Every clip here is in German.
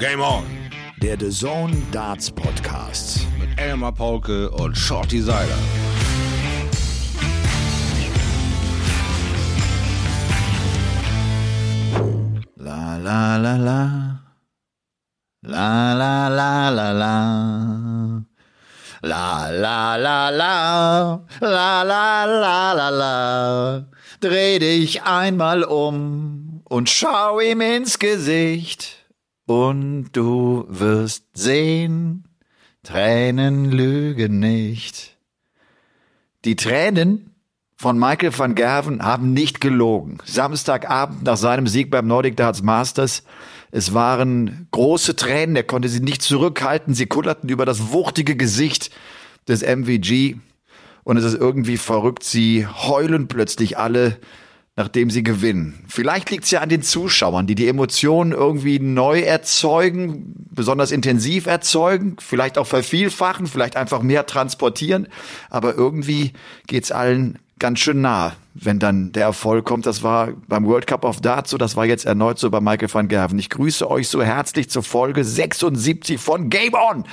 Game On. Der The Zone Darts Podcast. Mit Elmar Paulke und Shorty Seiler. La la la la. La la la la la. La la la la. La la la la la. Dreh dich einmal um und schau ihm ins Gesicht. Und du wirst sehen, Tränen lügen nicht. Die Tränen von Michael van Gerven haben nicht gelogen. Samstagabend nach seinem Sieg beim Nordic Darts Masters. Es waren große Tränen, er konnte sie nicht zurückhalten. Sie kullerten über das wuchtige Gesicht des MVG. Und es ist irgendwie verrückt. Sie heulen plötzlich alle nachdem sie gewinnen. Vielleicht liegt es ja an den Zuschauern, die die Emotionen irgendwie neu erzeugen, besonders intensiv erzeugen, vielleicht auch vervielfachen, vielleicht einfach mehr transportieren. Aber irgendwie geht's allen ganz schön nah, wenn dann der Erfolg kommt. Das war beim World Cup of Darts so, das war jetzt erneut so bei Michael van Gerven. Ich grüße euch so herzlich zur Folge 76 von Game On,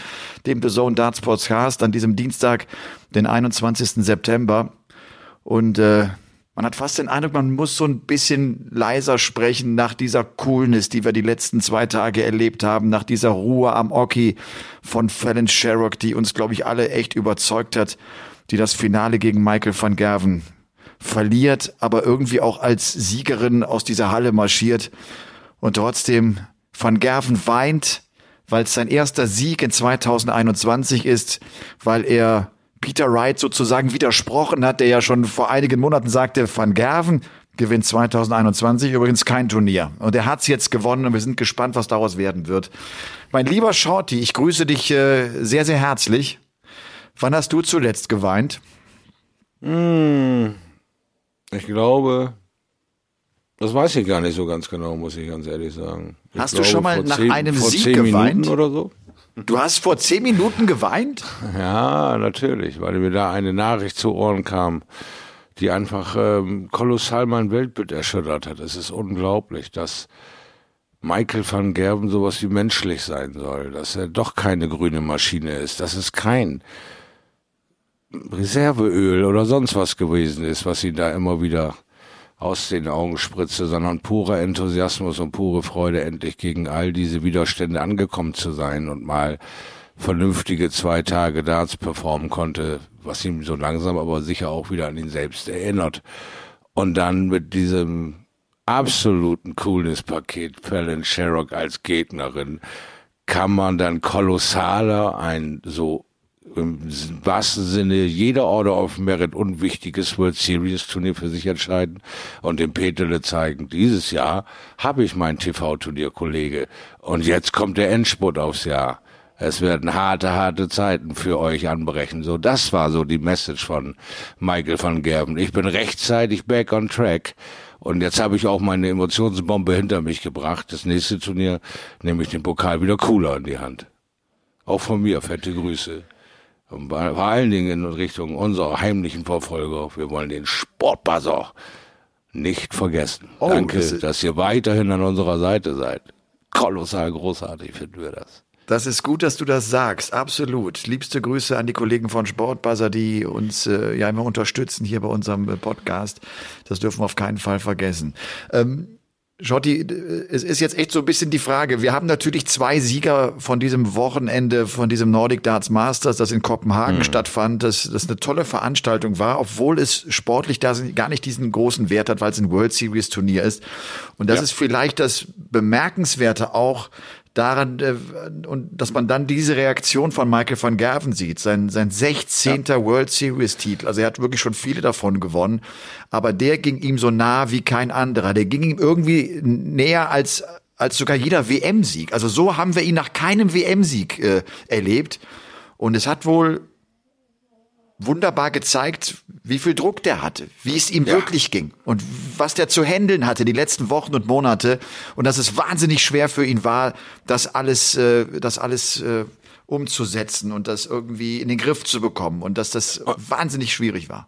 dem The Zone Darts Podcast an diesem Dienstag, den 21. September. Und äh, man hat fast den Eindruck, man muss so ein bisschen leiser sprechen nach dieser Coolness, die wir die letzten zwei Tage erlebt haben, nach dieser Ruhe am Oki von Fallon Sherrock, die uns, glaube ich, alle echt überzeugt hat, die das Finale gegen Michael van Gerven verliert, aber irgendwie auch als Siegerin aus dieser Halle marschiert. Und trotzdem van Gerven weint, weil es sein erster Sieg in 2021 ist, weil er Peter Wright sozusagen widersprochen hat, der ja schon vor einigen Monaten sagte, Van Gerven gewinnt 2021 übrigens kein Turnier. Und er hat's jetzt gewonnen und wir sind gespannt, was daraus werden wird. Mein lieber Shorty, ich grüße dich äh, sehr, sehr herzlich. Wann hast du zuletzt geweint? Hm, ich glaube, das weiß ich gar nicht so ganz genau, muss ich ganz ehrlich sagen. Ich hast glaube, du schon mal nach zehn, einem Sieg geweint? Minuten oder so? Du hast vor zehn Minuten geweint? Ja, natürlich, weil mir da eine Nachricht zu Ohren kam, die einfach ähm, kolossal mein Weltbild erschüttert hat. Es ist unglaublich, dass Michael van Gerben sowas wie menschlich sein soll, dass er doch keine grüne Maschine ist, dass es kein Reserveöl oder sonst was gewesen ist, was ihn da immer wieder aus den Augen spritze, sondern purer Enthusiasmus und pure Freude, endlich gegen all diese Widerstände angekommen zu sein und mal vernünftige zwei Tage Darts performen konnte, was ihm so langsam aber sicher auch wieder an ihn selbst erinnert. Und dann mit diesem absoluten Coolness-Paket Fallon Sherrock als Gegnerin kann man dann kolossaler ein so im wahrsten Sinne jeder Order of Merit unwichtiges World Series Turnier für sich entscheiden und dem Peterle zeigen, dieses Jahr habe ich mein TV-Turnier, Kollege. Und jetzt kommt der Endspurt aufs Jahr. Es werden harte, harte Zeiten für euch anbrechen. So, das war so die Message von Michael van Gerben. Ich bin rechtzeitig back on track. Und jetzt habe ich auch meine Emotionsbombe hinter mich gebracht. Das nächste Turnier nehme ich den Pokal wieder cooler in die Hand. Auch von mir, fette Grüße. Und bei- vor allen Dingen in Richtung unserer heimlichen Verfolger. Wir wollen den Sportbuzzer nicht vergessen. Oh, Danke, das dass ihr weiterhin an unserer Seite seid. Kolossal großartig finden wir das. Das ist gut, dass du das sagst. Absolut. Liebste Grüße an die Kollegen von Sportbuzzer, die uns äh, ja immer unterstützen hier bei unserem äh, Podcast. Das dürfen wir auf keinen Fall vergessen. Ähm, Schotti, äh, es ist jetzt echt so ein bisschen die Frage. Wir haben natürlich zwei Sieger von diesem Wochenende, von diesem Nordic Darts Masters, das in Kopenhagen stattfand, das, das eine tolle Veranstaltung war, obwohl es sportlich da gar nicht diesen großen Wert hat, weil es ein World Series Turnier ist. Und das Ja. ist vielleicht das Bemerkenswerte auch daran, äh, und dass man dann diese Reaktion von Michael van Gerven sieht, sein, sein 16. World Series Titel. Also er hat wirklich schon viele davon gewonnen, aber der ging ihm so nah wie kein anderer. Der ging ihm irgendwie näher als als sogar jeder WM-Sieg. Also so haben wir ihn nach keinem WM-Sieg äh, erlebt. Und es hat wohl wunderbar gezeigt, wie viel Druck der hatte, wie es ihm wirklich ging und was der zu handeln hatte die letzten Wochen und Monate und dass es wahnsinnig schwer für ihn war, das alles, äh, das alles äh, umzusetzen und das irgendwie in den Griff zu bekommen und dass das wahnsinnig schwierig war.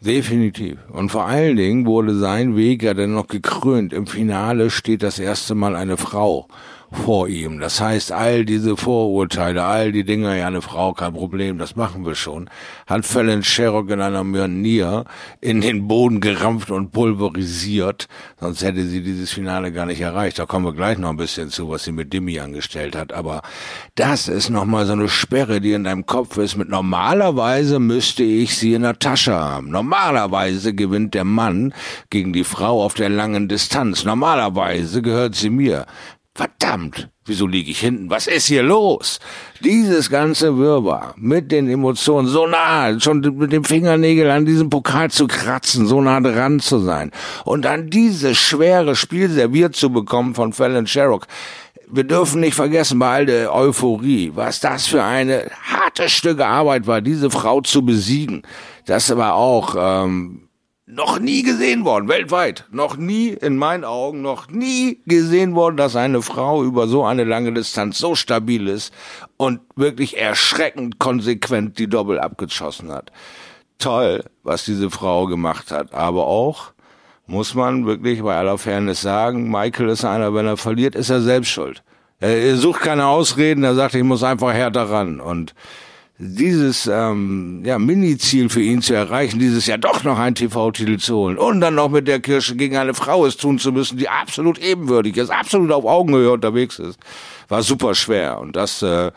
Definitiv. Und vor allen Dingen wurde sein Weg ja dann noch gekrönt. Im Finale steht das erste Mal eine Frau. Vor ihm. Das heißt, all diese Vorurteile, all die Dinge, ja, eine Frau, kein Problem, das machen wir schon, hat Fallon Sherrock in einer Manier in den Boden gerampft und pulverisiert, sonst hätte sie dieses Finale gar nicht erreicht. Da kommen wir gleich noch ein bisschen zu, was sie mit Demi angestellt hat. Aber das ist nochmal so eine Sperre, die in deinem Kopf ist. Mit normalerweise müsste ich sie in der Tasche haben. Normalerweise gewinnt der Mann gegen die Frau auf der langen Distanz. Normalerweise gehört sie mir. Verdammt, wieso liege ich hinten? Was ist hier los? Dieses ganze Wirrwarr mit den Emotionen so nah, schon mit dem Fingernägel an diesem Pokal zu kratzen, so nah dran zu sein und dann dieses schwere Spiel serviert zu bekommen von Fallon Sherrock. Wir dürfen nicht vergessen, bei all der Euphorie, was das für eine harte Stücke Arbeit war, diese Frau zu besiegen. Das war auch ähm, noch nie gesehen worden, weltweit. Noch nie, in meinen Augen, noch nie gesehen worden, dass eine Frau über so eine lange Distanz so stabil ist und wirklich erschreckend konsequent die Doppel abgeschossen hat. Toll, was diese Frau gemacht hat. Aber auch, muss man wirklich bei aller Fairness sagen, Michael ist einer, wenn er verliert, ist er selbst schuld. Er sucht keine Ausreden, er sagt, ich muss einfach härter ran. Und dieses ähm, ja, Mini-Ziel für ihn zu erreichen, dieses ja doch noch einen TV-Titel zu holen und dann noch mit der Kirsche gegen eine Frau es tun zu müssen, die absolut ebenwürdig ist, absolut auf Augenhöhe unterwegs ist, war super schwer. Und das äh,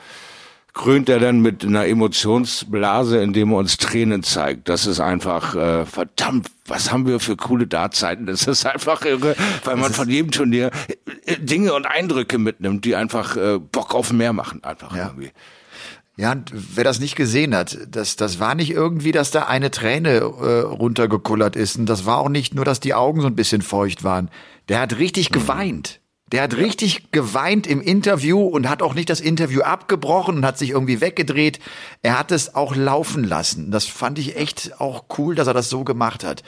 krönt er dann mit einer Emotionsblase, indem er uns Tränen zeigt. Das ist einfach äh, verdammt, was haben wir für coole Dartzeiten. Das ist einfach irre, weil man von jedem Turnier äh, Dinge und Eindrücke mitnimmt, die einfach äh, Bock auf mehr machen, einfach ja. irgendwie. Ja, und wer das nicht gesehen hat, das, das war nicht irgendwie, dass da eine Träne äh, runtergekullert ist. Und das war auch nicht nur, dass die Augen so ein bisschen feucht waren. Der hat richtig mhm. geweint. Der hat richtig geweint im Interview und hat auch nicht das Interview abgebrochen und hat sich irgendwie weggedreht. Er hat es auch laufen lassen. Das fand ich echt auch cool, dass er das so gemacht hat.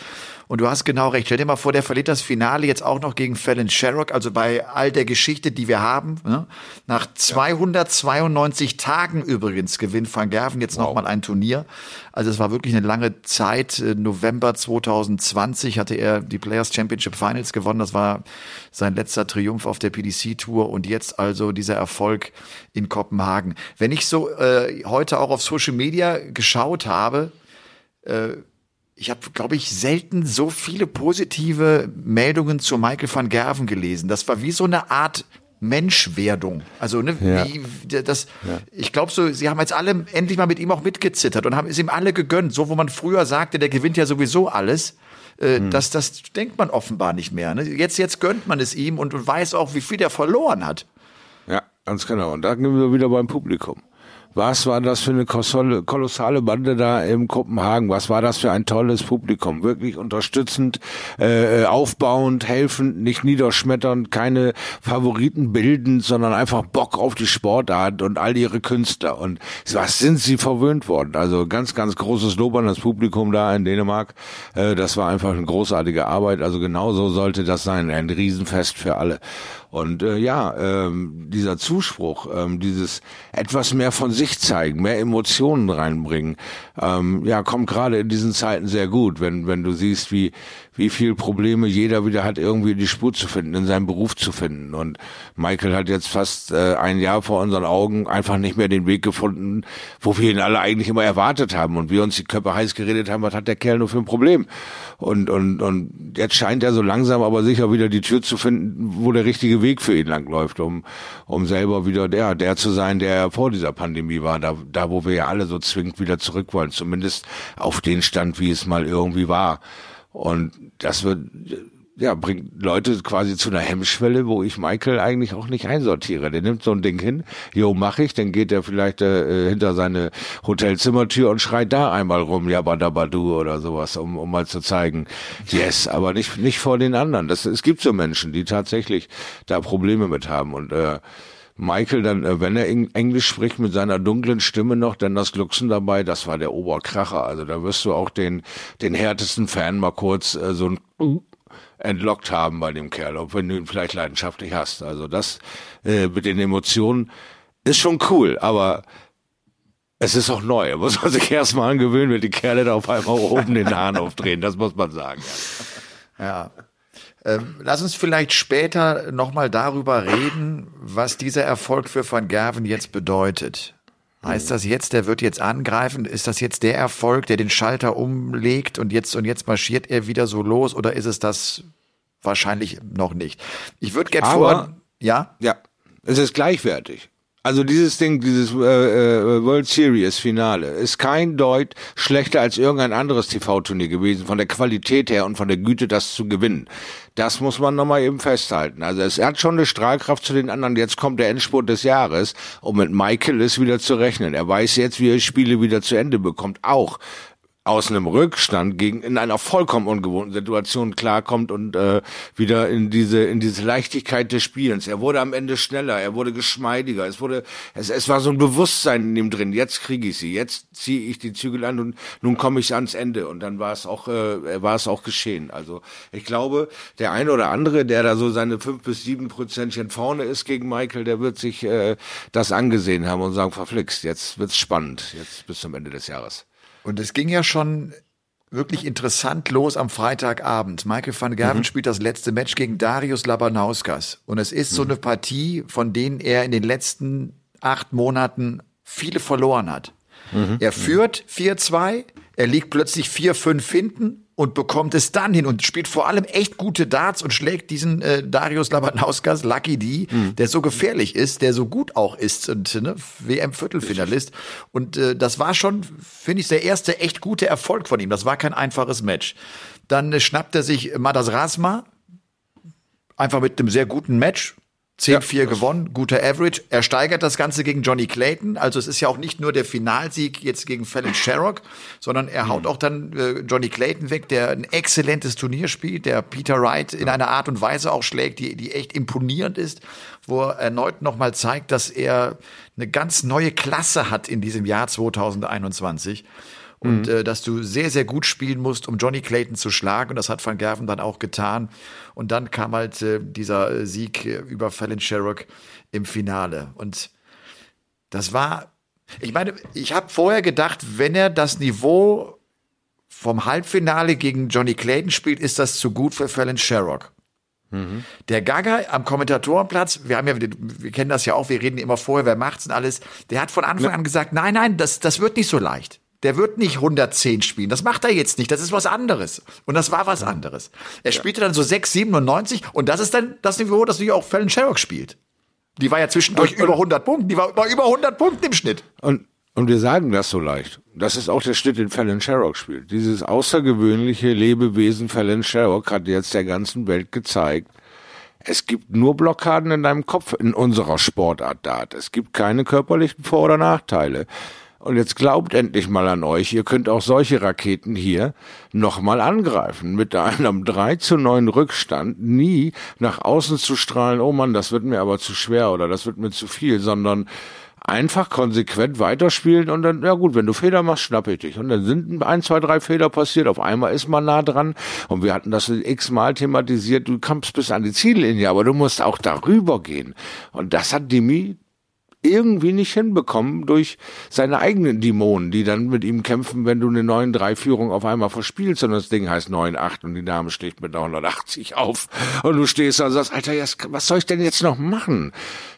Und du hast genau recht. Stell dir mal vor, der verliert das Finale jetzt auch noch gegen Fallon Sherrock, also bei all der Geschichte, die wir haben. Ne? Nach 292 Tagen übrigens gewinnt Van Gerven jetzt wow. nochmal ein Turnier. Also es war wirklich eine lange Zeit. Äh, November 2020 hatte er die Players Championship Finals gewonnen. Das war sein letzter Triumph auf der PDC Tour und jetzt also dieser Erfolg in Kopenhagen. Wenn ich so äh, heute auch auf Social Media geschaut habe, äh, ich habe, glaube ich, selten so viele positive Meldungen zu Michael van Gerven gelesen. Das war wie so eine Art Menschwerdung. Also ne, ja. wie, das, ja. ich glaube so, sie haben jetzt alle endlich mal mit ihm auch mitgezittert und haben es ihm alle gegönnt. So, wo man früher sagte, der gewinnt ja sowieso alles. Äh, hm. das, das denkt man offenbar nicht mehr. Ne? Jetzt, jetzt gönnt man es ihm und, weiß auch, wie viel der verloren hat. Ja, ganz genau. Und da sind wir wieder beim Publikum. Was war das für eine kolossale Bande da in Kopenhagen? Was war das für ein tolles Publikum? Wirklich unterstützend, äh, aufbauend, helfend, nicht niederschmetternd, keine Favoriten bildend, sondern einfach Bock auf die Sportart und all ihre Künstler. Und was sind sie verwöhnt worden? Also ganz, ganz großes Lob an das Publikum da in Dänemark. Äh, das war einfach eine großartige Arbeit. Also genauso sollte das sein. Ein Riesenfest für alle. Und äh, ja, ähm, dieser Zuspruch, ähm, dieses etwas mehr von sich zeigen, mehr Emotionen reinbringen, ähm, ja, kommt gerade in diesen Zeiten sehr gut, wenn wenn du siehst, wie wie viel Probleme jeder wieder hat, irgendwie die Spur zu finden, in seinem Beruf zu finden. Und Michael hat jetzt fast äh, ein Jahr vor unseren Augen einfach nicht mehr den Weg gefunden, wo wir ihn alle eigentlich immer erwartet haben und wir uns die Köpfe heiß geredet haben, was hat der Kerl nur für ein Problem? Und, und, und jetzt scheint er so langsam aber sicher wieder die Tür zu finden, wo der richtige Weg für ihn langläuft, um, um selber wieder der, der zu sein, der er vor dieser Pandemie war, da, da wo wir ja alle so zwingend wieder zurück wollen, zumindest auf den Stand, wie es mal irgendwie war. Und das wird, ja, bringt Leute quasi zu einer Hemmschwelle, wo ich Michael eigentlich auch nicht einsortiere. Der nimmt so ein Ding hin, jo, mach ich, dann geht er vielleicht äh, hinter seine Hotelzimmertür und schreit da einmal rum, ja, badabadu oder sowas, um, um mal zu zeigen, yes, aber nicht, nicht vor den anderen. Das, es gibt so Menschen, die tatsächlich da Probleme mit haben und, äh, Michael dann, äh, wenn er Englisch spricht, mit seiner dunklen Stimme noch, dann das Glucksen dabei, das war der Oberkracher. Also da wirst du auch den, den härtesten Fan mal kurz äh, so ein entlockt haben bei dem Kerl, auch wenn du ihn vielleicht leidenschaftlich hast. Also das äh, mit den Emotionen ist schon cool, aber es ist auch neu. Muss man sich erstmal angewöhnen, wenn die Kerle da auf einmal oben den Hahn aufdrehen. Das muss man sagen. Ja. ja. Ähm, lass uns vielleicht später nochmal darüber reden, was dieser Erfolg für Van Gerven jetzt bedeutet. Heißt das jetzt, der wird jetzt angreifen? Ist das jetzt der Erfolg, der den Schalter umlegt und jetzt und jetzt marschiert er wieder so los oder ist es das wahrscheinlich noch nicht? Ich würde gerne vor, ja, ja, es ist gleichwertig. Also dieses Ding, dieses äh, äh, World Series Finale ist kein Deut schlechter als irgendein anderes TV-Turnier gewesen, von der Qualität her und von der Güte, das zu gewinnen. Das muss man nochmal eben festhalten. Also es hat schon eine Strahlkraft zu den anderen. Jetzt kommt der Endspurt des Jahres, um mit Michael ist wieder zu rechnen. Er weiß jetzt, wie er Spiele wieder zu Ende bekommt. Auch aus einem Rückstand gegen in einer vollkommen ungewohnten Situation klarkommt und äh, wieder in diese in diese Leichtigkeit des Spielens. Er wurde am Ende schneller, er wurde geschmeidiger, es wurde es, es war so ein Bewusstsein in ihm drin. Jetzt kriege ich sie, jetzt ziehe ich die Zügel an und nun komme ich ans Ende und dann war es auch äh, war es auch geschehen. Also ich glaube, der eine oder andere, der da so seine fünf bis sieben Prozentchen vorne ist gegen Michael, der wird sich äh, das angesehen haben und sagen, verflixt, jetzt wird's spannend, jetzt bis zum Ende des Jahres. Und es ging ja schon wirklich interessant los am Freitagabend. Michael van Gerven mhm. spielt das letzte Match gegen Darius Labanauskas. Und es ist mhm. so eine Partie, von denen er in den letzten acht Monaten viele verloren hat. Mhm. Er führt 4-2, er liegt plötzlich 4-5 hinten und bekommt es dann hin und spielt vor allem echt gute Darts und schlägt diesen äh, Darius Labanauskas, Lucky D, mhm. der so gefährlich ist, der so gut auch ist und ne, WM-Viertelfinalist. Und äh, das war schon, finde ich, der erste echt gute Erfolg von ihm. Das war kein einfaches Match. Dann äh, schnappt er sich Madas Rasma, einfach mit einem sehr guten Match, 10-4 ja, gewonnen, guter Average. Er steigert das Ganze gegen Johnny Clayton. Also es ist ja auch nicht nur der Finalsieg jetzt gegen Fallon Sherrock, sondern er haut mhm. auch dann äh, Johnny Clayton weg, der ein exzellentes Turnier spielt, der Peter Wright in einer Art und Weise auch schlägt, die, die echt imponierend ist, wo er erneut nochmal zeigt, dass er eine ganz neue Klasse hat in diesem Jahr 2021 und mhm. äh, dass du sehr, sehr gut spielen musst, um Johnny Clayton zu schlagen. Und das hat Van Gerven dann auch getan. Und dann kam halt äh, dieser äh, Sieg äh, über Fallon Sherrock im Finale. Und das war, ich meine, ich habe vorher gedacht, wenn er das Niveau vom Halbfinale gegen Johnny Clayton spielt, ist das zu gut für Fallon Sherrock. Mhm. Der Gaga am Kommentatorenplatz, wir haben ja, wir kennen das ja auch, wir reden immer vorher, wer macht's und alles. Der hat von Anfang an gesagt, nein, nein, das, das wird nicht so leicht. Der wird nicht 110 spielen. Das macht er jetzt nicht. Das ist was anderes. Und das war was anderes. Er spielte dann so 6, 97 und das ist dann das Niveau, das natürlich auch Fallon Sherrock spielt. Die war ja zwischendurch und, über 100 Punkte. Die war, über 100 Punkte im Schnitt. Und, und wir sagen das so leicht. Das ist auch der Schnitt, den Fallon Sherrock spielt. Dieses außergewöhnliche Lebewesen Fallon Sherrock hat jetzt der ganzen Welt gezeigt, es gibt nur Blockaden in deinem Kopf in unserer Sportart. Es gibt keine körperlichen Vor- oder Nachteile. Und jetzt glaubt endlich mal an euch, ihr könnt auch solche Raketen hier nochmal angreifen. Mit einem 3 zu 9 Rückstand nie nach außen zu strahlen, oh Mann, das wird mir aber zu schwer oder das wird mir zu viel, sondern einfach konsequent weiterspielen und dann, ja gut, wenn du Fehler machst, schnapp ich dich. Und dann sind ein, zwei, drei Fehler passiert. Auf einmal ist man nah dran. Und wir hatten das x-mal thematisiert. Du kommst bis an die Ziellinie, aber du musst auch darüber gehen. Und das hat Demi irgendwie nicht hinbekommen durch seine eigenen Dämonen, die dann mit ihm kämpfen, wenn du eine 9-3-Führung auf einmal verspielst und das Ding heißt 9-8 und die Dame steht mit 980 auf und du stehst da und sagst, Alter, was soll ich denn jetzt noch machen?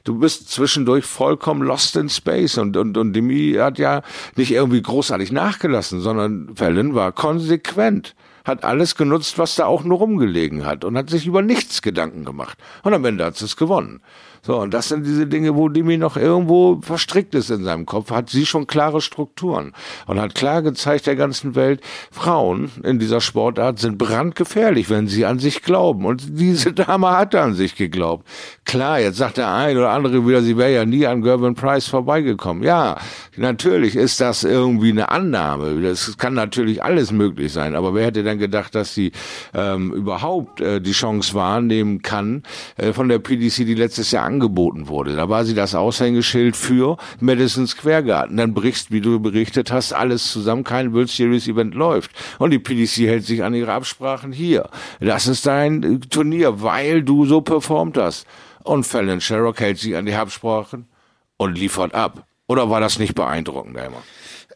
Du bist zwischendurch vollkommen lost in space und, und, und Demi hat ja nicht irgendwie großartig nachgelassen, sondern Fallon war konsequent hat alles genutzt, was da auch nur rumgelegen hat und hat sich über nichts Gedanken gemacht. Und am Ende hat es gewonnen. So, und das sind diese Dinge, wo Dimi noch irgendwo verstrickt ist in seinem Kopf, hat sie schon klare Strukturen und hat klar gezeigt der ganzen Welt, Frauen in dieser Sportart sind brandgefährlich, wenn sie an sich glauben. Und diese Dame hat an sich geglaubt. Klar, jetzt sagt der ein oder andere wieder, sie wäre ja nie an Gervin Price vorbeigekommen. Ja, natürlich ist das irgendwie eine Annahme. Das kann natürlich alles möglich sein. Aber wer hätte denn gedacht, dass sie ähm, überhaupt äh, die Chance wahrnehmen kann, äh, von der PDC, die letztes Jahr angeboten wurde. Da war sie das Aushängeschild für Madison Square Garden. Dann brichst, wie du berichtet hast, alles zusammen, kein World Series Event läuft. Und die PDC hält sich an ihre Absprachen hier. Das ist dein Turnier, weil du so performt hast. Und Fallon Sherrock hält sich an die Absprachen und liefert ab. Oder war das nicht beeindruckend, Elmar?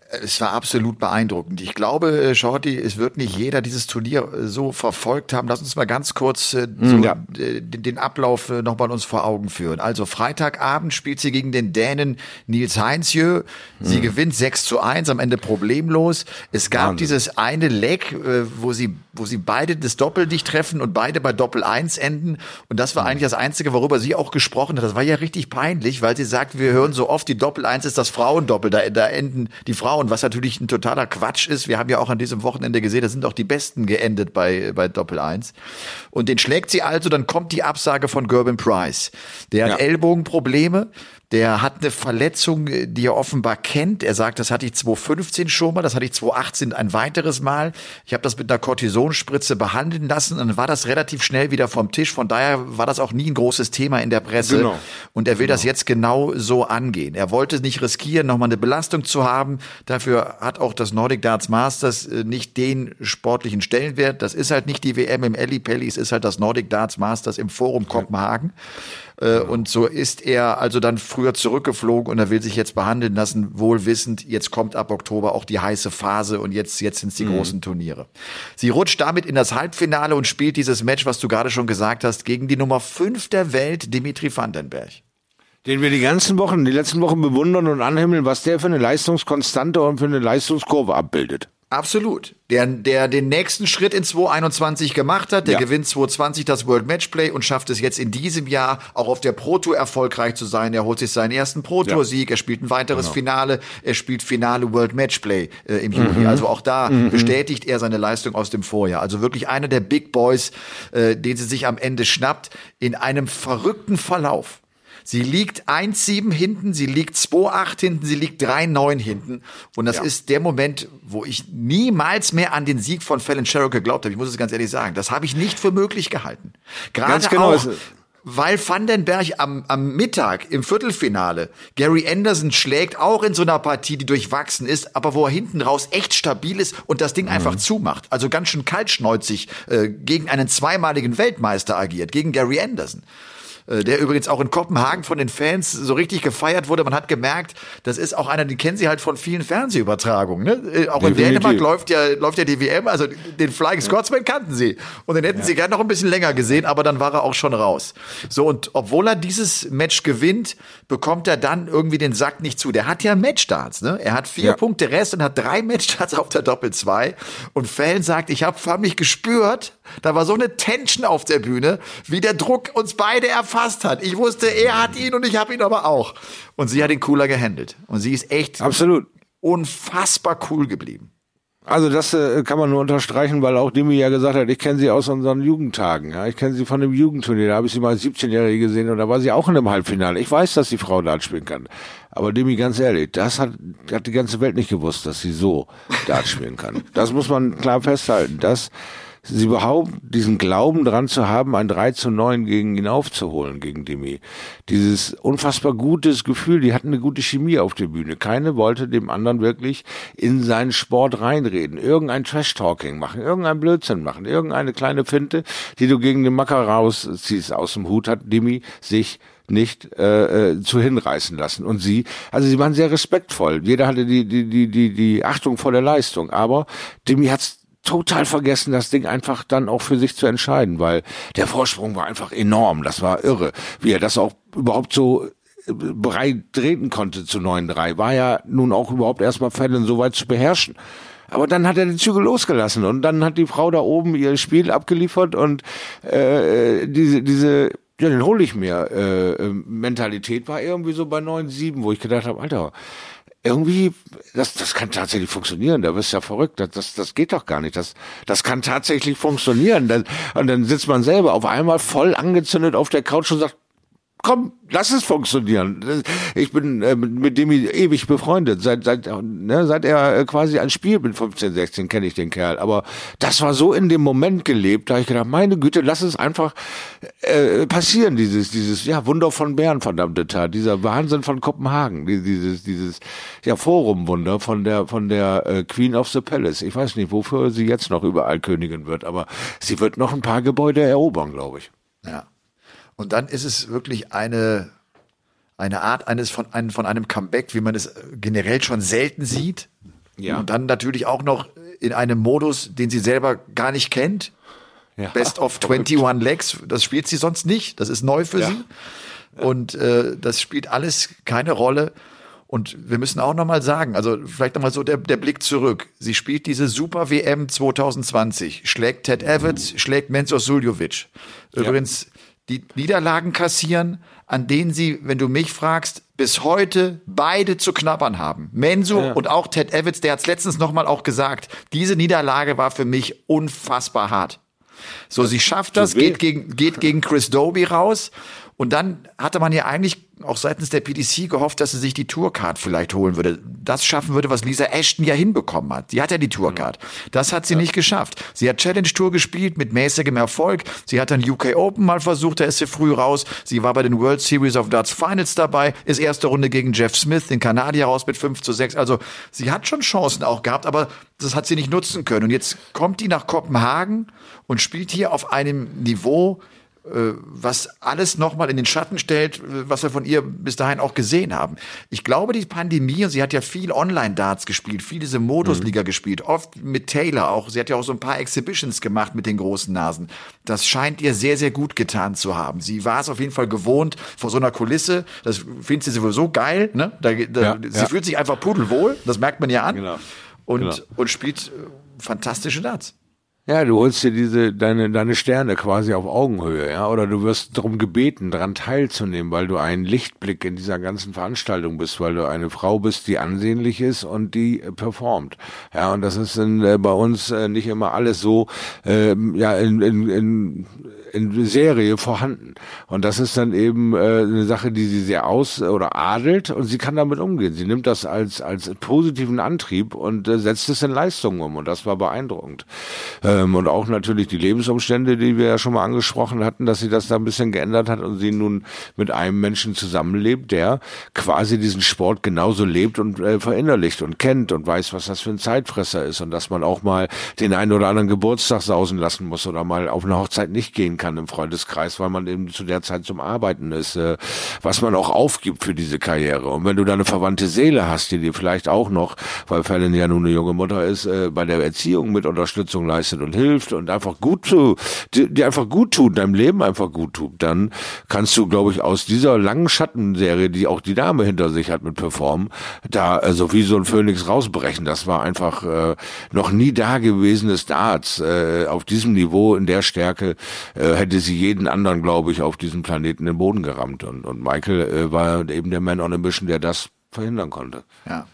Es war absolut beeindruckend. Ich glaube, äh, Shorty, es wird nicht jeder dieses Turnier äh, so verfolgt haben. Lass uns mal ganz kurz äh, so ja. äh, den, Ablauf äh, noch mal uns vor Augen führen. Also Freitagabend spielt sie gegen den Dänen Nils Heinzjö. Sie gewinnt 6 zu 1, am Ende problemlos. Es gab. Wahnsinn. dieses eine Leck, äh, wo sie, wo sie beide das Doppel nicht treffen und beide bei Doppel 1 enden. Und das war Hm. eigentlich das Einzige, worüber sie auch gesprochen hat. Das war ja richtig peinlich, weil sie sagt, wir hören so oft, die Doppel 1 ist das Frauendoppel. Da, da enden die Frauen, was natürlich ein totaler Quatsch ist. Wir haben ja auch an diesem Wochenende gesehen, da sind auch die Besten geendet bei, bei Doppel 1. Und den schlägt sie also, dann kommt die Absage von Gerben Price. Der hat Ja. Ellbogenprobleme. Der hat eine Verletzung, die er offenbar kennt. Er sagt, das hatte ich 2015 schon mal, das hatte ich 2018 ein weiteres Mal. Ich habe das mit einer Kortisonspritze behandeln lassen und dann war das relativ schnell wieder vom Tisch. Von daher war das auch nie ein großes Thema in der Presse. Genau. Und er will das jetzt genau so angehen. Er wollte nicht riskieren, nochmal eine Belastung zu haben. Dafür hat auch das Nordic Darts Masters äh, nicht den sportlichen Stellenwert. Das ist halt nicht die WM im Ellipelli, es ist halt das Nordic Darts Masters im Forum Kopenhagen. Äh, Und so ist er also dann früher zurückgeflogen und er will sich jetzt behandeln lassen, wohl wissend, jetzt kommt ab Oktober auch die heiße Phase und jetzt, jetzt sind es die großen Turniere. Sie rutscht damit in das Halbfinale und spielt dieses Match, was du gerade schon gesagt hast, gegen die Nummer 5 der Welt, Dimitri Vandenberg. Den wir die ganzen Wochen, die letzten Wochen bewundern und anhimmeln, was der für eine Leistungskonstante und für eine Leistungskurve abbildet. Absolut. Der, der den nächsten Schritt in 2021 gemacht hat, der Ja. gewinnt 2020 das World Matchplay und schafft es jetzt in diesem Jahr auch auf der Pro Tour erfolgreich zu sein. Er holt sich seinen ersten Pro Tour Sieg, er spielt ein weiteres Finale, er spielt Finale World Matchplay äh, im Juni. Also auch da bestätigt er seine Leistung aus dem Vorjahr. Also wirklich einer der Big Boys, äh, den sie sich am Ende schnappt, in einem verrückten Verlauf. Sie liegt 1-7 hinten, sie liegt 2-8 hinten, sie liegt 3-9 hinten. Und das Ja. ist der Moment, wo ich niemals mehr an den Sieg von Fallon Sherrock geglaubt habe. Ich muss es ganz ehrlich sagen. Das habe ich nicht für möglich gehalten. Gerade Ganz genau, auch, weil Vandenberg am, am Mittag im Viertelfinale Gary Anderson schlägt, auch in so einer Partie, die durchwachsen ist, aber wo er hinten raus echt stabil ist und das Ding einfach zumacht. Also ganz schön kaltschneuzig äh, gegen einen zweimaligen Weltmeister agiert, gegen Gary Anderson der übrigens auch in Kopenhagen von den Fans so richtig gefeiert wurde. Man hat gemerkt, das ist auch einer, den kennen sie halt von vielen Fernsehübertragungen. Ne? Äh, Auch in Definitiv. Dänemark läuft ja, läuft ja die WM, also den Flying Scotsman kannten sie. Und den hätten sie gerne noch ein bisschen länger gesehen, aber dann war er auch schon raus. So, und obwohl er dieses Match gewinnt, bekommt er dann irgendwie den Sack nicht zu. Der hat ja Matchstarts, ne? Er hat vier Ja. Punkte Rest und hat drei Matchstarts auf der Doppel 2. Und Fallon sagt, ich habe förmlich gespürt, da war so eine Tension auf der Bühne, wie der Druck uns beide erfasst hat. Ich wusste, er hat ihn und ich habe ihn aber auch. Und sie hat ihn cooler gehandelt. Und sie ist echt Absolut. unfassbar cool geblieben. Also das äh, kann man nur unterstreichen, weil auch Dimi ja gesagt hat, ich kenne sie aus unseren Jugendtagen. Ja? Ich kenne sie von dem Jugendturnier, da habe ich sie mal als 17-Jährige gesehen und da war sie auch in einem Halbfinale. Ich weiß, dass die Frau Dart spielen kann. Aber Demi, ganz ehrlich, das hat, hat die ganze Welt nicht gewusst, dass sie so Dart spielen kann. Das muss man klar festhalten. Sie überhaupt diesen Glauben dran zu haben, ein 3 zu 9 gegen ihn aufzuholen, gegen Demi. Dieses unfassbar gutes Gefühl, die hatten eine gute Chemie auf der Bühne. Keine wollte dem anderen wirklich in seinen Sport reinreden, irgendein Trash-Talking machen, irgendein Blödsinn machen, irgendeine kleine Finte, die du gegen den Macker rausziehst aus dem Hut, hat Demi sich nicht äh, äh, zu hinreißen lassen. Und sie, also sie waren sehr respektvoll. Jeder hatte die, die, die, die, die Achtung vor der Leistung. Aber Demi hat's total vergessen, das Ding einfach dann auch für sich zu entscheiden, weil der Vorsprung war einfach enorm. Das war irre. Wie er das auch überhaupt so äh, breit treten konnte zu 9-3, war ja nun auch überhaupt erstmal Fällen so weit zu beherrschen. Aber dann hat er die Züge losgelassen und dann hat die Frau da oben ihr Spiel abgeliefert und äh, diese, diese, ja, den hole ich mir, äh, äh, Mentalität war irgendwie so bei 9-7, wo ich gedacht habe, Alter, irgendwie, das, das kann tatsächlich funktionieren, da bist du ja verrückt, das, das, das geht doch gar nicht, das, das kann tatsächlich funktionieren. Und dann sitzt man selber auf einmal voll angezündet auf der Couch und sagt, komm, lass es funktionieren. Ich bin äh, mit, dem ewig befreundet. Seit, seit, ne, seit er äh, quasi ein Spiel mit 15, 16 kenne ich den Kerl. Aber das war so in dem Moment gelebt, da ich gedacht, meine Güte, lass es einfach äh, passieren, dieses, dieses, ja, Wunder von Bern, verdammte Tat, dieser Wahnsinn von Kopenhagen, die- dieses, dieses, ja, Forumwunder von der, von der äh, Queen of the Palace. Ich weiß nicht, wofür sie jetzt noch überall Königin wird, aber sie wird noch ein paar Gebäude erobern, glaube ich. Ja. Und dann ist es wirklich eine, eine Art eines von, einem, von einem Comeback, wie man es generell schon selten sieht. Ja. Und dann natürlich auch noch in einem Modus, den sie selber gar nicht kennt. Ja. Best of 21 Legs, das spielt sie sonst nicht. Das ist neu für ja. sie. Und äh, das spielt alles keine Rolle. Und wir müssen auch nochmal sagen, also vielleicht nochmal so der, der Blick zurück. Sie spielt diese Super WM 2020, schlägt Ted Evans, schlägt Mensur Suljovic. Übrigens, ja. Die Niederlagen kassieren, an denen sie, wenn du mich fragst, bis heute beide zu knabbern haben. Mensur ja. und auch Ted Evans, der hat es letztens nochmal auch gesagt, diese Niederlage war für mich unfassbar hart. So, sie schafft das, geht gegen, geht gegen Chris Doby raus und dann hatte man ja eigentlich auch seitens der PDC gehofft, dass sie sich die Tourcard vielleicht holen würde. Das schaffen würde, was Lisa Ashton ja hinbekommen hat. Sie hat ja die Tourcard. Das hat sie ja. nicht geschafft. Sie hat Challenge Tour gespielt mit mäßigem Erfolg. Sie hat dann UK Open mal versucht, da ist sie früh raus. Sie war bei den World Series of Darts Finals dabei, ist erste Runde gegen Jeff Smith, den Kanadier raus mit 5 zu 6. Also sie hat schon Chancen auch gehabt, aber das hat sie nicht nutzen können. Und jetzt kommt die nach Kopenhagen und spielt hier auf einem Niveau, was alles nochmal in den Schatten stellt, äh, was wir von ihr bis dahin auch gesehen haben. Ich glaube, die Pandemie, und sie hat ja viel Online-Darts gespielt, viel diese Modusliga mhm. gespielt, oft mit Taylor auch. Sie hat ja auch so ein paar Exhibitions gemacht mit den großen Nasen. Das scheint ihr sehr, sehr gut getan zu haben. Sie war es auf jeden Fall gewohnt vor so einer Kulisse. Das findet sie sowieso geil. Ne? Da, da, ja, sie ja. fühlt sich einfach pudelwohl. Das merkt man ja an. Genau. Und, genau. und spielt äh, fantastische Darts. Ja, du holst dir diese, deine, deine Sterne quasi auf Augenhöhe, ja, oder du wirst darum gebeten, daran teilzunehmen, weil du ein Lichtblick in dieser ganzen Veranstaltung bist, weil du eine Frau bist, die ansehnlich ist und die äh, performt. Ja, und das ist in, äh, bei uns äh, nicht immer alles so, äh, ja, in, in, in in Serie vorhanden. Und das ist dann eben äh, eine Sache, die sie sehr aus oder adelt und sie kann damit umgehen. Sie nimmt das als als positiven Antrieb und äh, setzt es in Leistungen um und das war beeindruckend. Ähm, und auch natürlich die Lebensumstände, die wir ja schon mal angesprochen hatten, dass sie das da ein bisschen geändert hat und sie nun mit einem Menschen zusammenlebt, der quasi diesen Sport genauso lebt und äh, verinnerlicht und kennt und weiß, was das für ein Zeitfresser ist und dass man auch mal den einen oder anderen Geburtstag sausen lassen muss oder mal auf eine Hochzeit nicht gehen kann im Freundeskreis, weil man eben zu der Zeit zum Arbeiten ist, äh, was man auch aufgibt für diese Karriere. Und wenn du da eine verwandte Seele hast, die dir vielleicht auch noch, weil Fallon ja nun eine junge Mutter ist, äh, bei der Erziehung mit Unterstützung leistet und hilft und einfach gut zu, die, einfach gut tut, deinem Leben einfach gut tut, dann kannst du, glaube ich, aus dieser langen Schattenserie, die auch die Dame hinter sich hat mit Performen, da also wie so ein Phönix rausbrechen. Das war einfach äh, noch nie dagewesenes Darts äh, auf diesem Niveau in der Stärke äh, äh, hätte sie jeden anderen, glaube ich, auf diesem Planeten den Boden gerammt. Und, und Michael äh, war eben der Man on a Mission, der das verhindern konnte. Ja.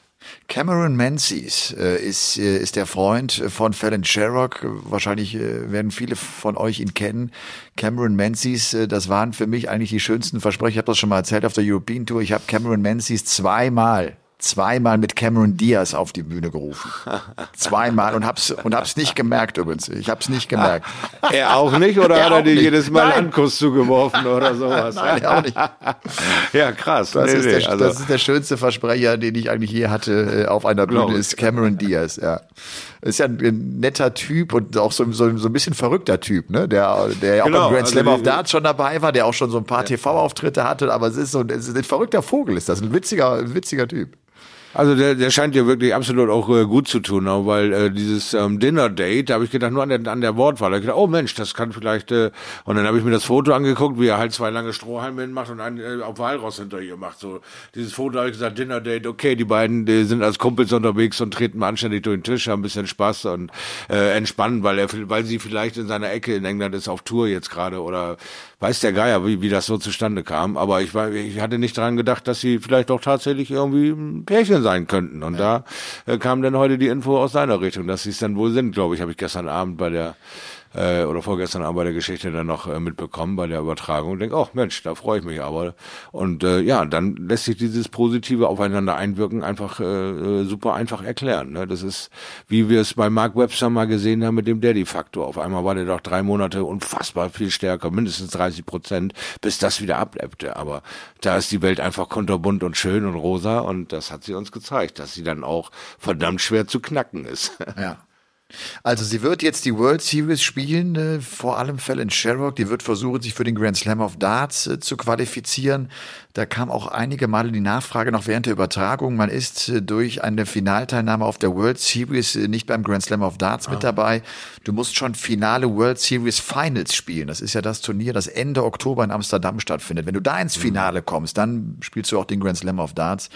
Cameron Menzies äh, ist, äh, ist der Freund von Fallon Sherrock. Wahrscheinlich äh, werden viele von euch ihn kennen. Cameron Menzies, äh, das waren für mich eigentlich die schönsten Versprechen. Ich habe das schon mal erzählt auf der European Tour. Ich habe Cameron Menzies zweimal zweimal mit Cameron Diaz auf die Bühne gerufen. zweimal und hab's und hab's nicht gemerkt übrigens. Ich hab's nicht gemerkt. Er auch nicht oder er hat er dir nicht. jedes Mal einen Kuss zugeworfen oder sowas? Nein, er auch nicht. ja, krass. Das, nee, ist der, also. das ist der schönste Versprecher, den ich eigentlich je hatte äh, auf einer Bühne, ist Cameron Diaz, ja. Ist ja ein netter Typ und auch so, so, so ein bisschen verrückter Typ, ne? Der, der ja auch genau, beim Grand Slam also of Darts schon dabei war, der auch schon so ein paar ja. TV-Auftritte hatte, aber es ist so es ist ein verrückter Vogel, ist das, ein witziger, ein witziger Typ. Also der, der scheint dir wirklich absolut auch äh, gut zu tun, auch weil äh, dieses ähm, Dinner Date, da habe ich gedacht, nur an der, an der Wortwahl, da hab ich gedacht, oh Mensch, das kann vielleicht, äh, und dann habe ich mir das Foto angeguckt, wie er halt zwei lange Strohhalme hinmacht und einen äh, auf Walross hinter ihr macht. So dieses Foto habe ich gesagt, Dinner Date, okay, die beiden die sind als Kumpels unterwegs und treten mal anständig durch den Tisch, haben ein bisschen Spaß und äh, entspannen, weil er, weil sie vielleicht in seiner Ecke in England ist auf Tour jetzt gerade oder weiß der Geier, wie, wie das so zustande kam. Aber ich war, ich hatte nicht daran gedacht, dass sie vielleicht auch tatsächlich irgendwie ein Pärchen sein könnten. Und ja. da äh, kam dann heute die Info aus seiner Richtung, dass sie es dann wohl sind, glaube ich, habe ich gestern Abend bei der äh, oder vorgestern Abend bei der Geschichte dann noch äh, mitbekommen bei der Übertragung und denke, oh Mensch, da freue ich mich aber. Und äh, ja, dann lässt sich dieses positive Aufeinander einwirken einfach äh, äh, super einfach erklären. Ne? Das ist, wie wir es bei Mark Webster mal gesehen haben mit dem Daddy-Faktor. Auf einmal war der doch drei Monate unfassbar viel stärker, mindestens 30 Prozent, bis das wieder ableppte. Aber da ist die Welt einfach kunterbunt und schön und rosa und das hat sie uns gezeigt, dass sie dann auch verdammt schwer zu knacken ist. Ja. Also sie wird jetzt die World Series spielen, äh, vor allem Fallon Sherrock. Die wird versuchen, sich für den Grand Slam of Darts äh, zu qualifizieren. Da kam auch einige Male die Nachfrage noch während der Übertragung. Man ist äh, durch eine Finalteilnahme auf der World Series äh, nicht beim Grand Slam of Darts ah. mit dabei. Du musst schon finale World Series Finals spielen. Das ist ja das Turnier, das Ende Oktober in Amsterdam stattfindet. Wenn du da ins mhm. Finale kommst, dann spielst du auch den Grand Slam of Darts.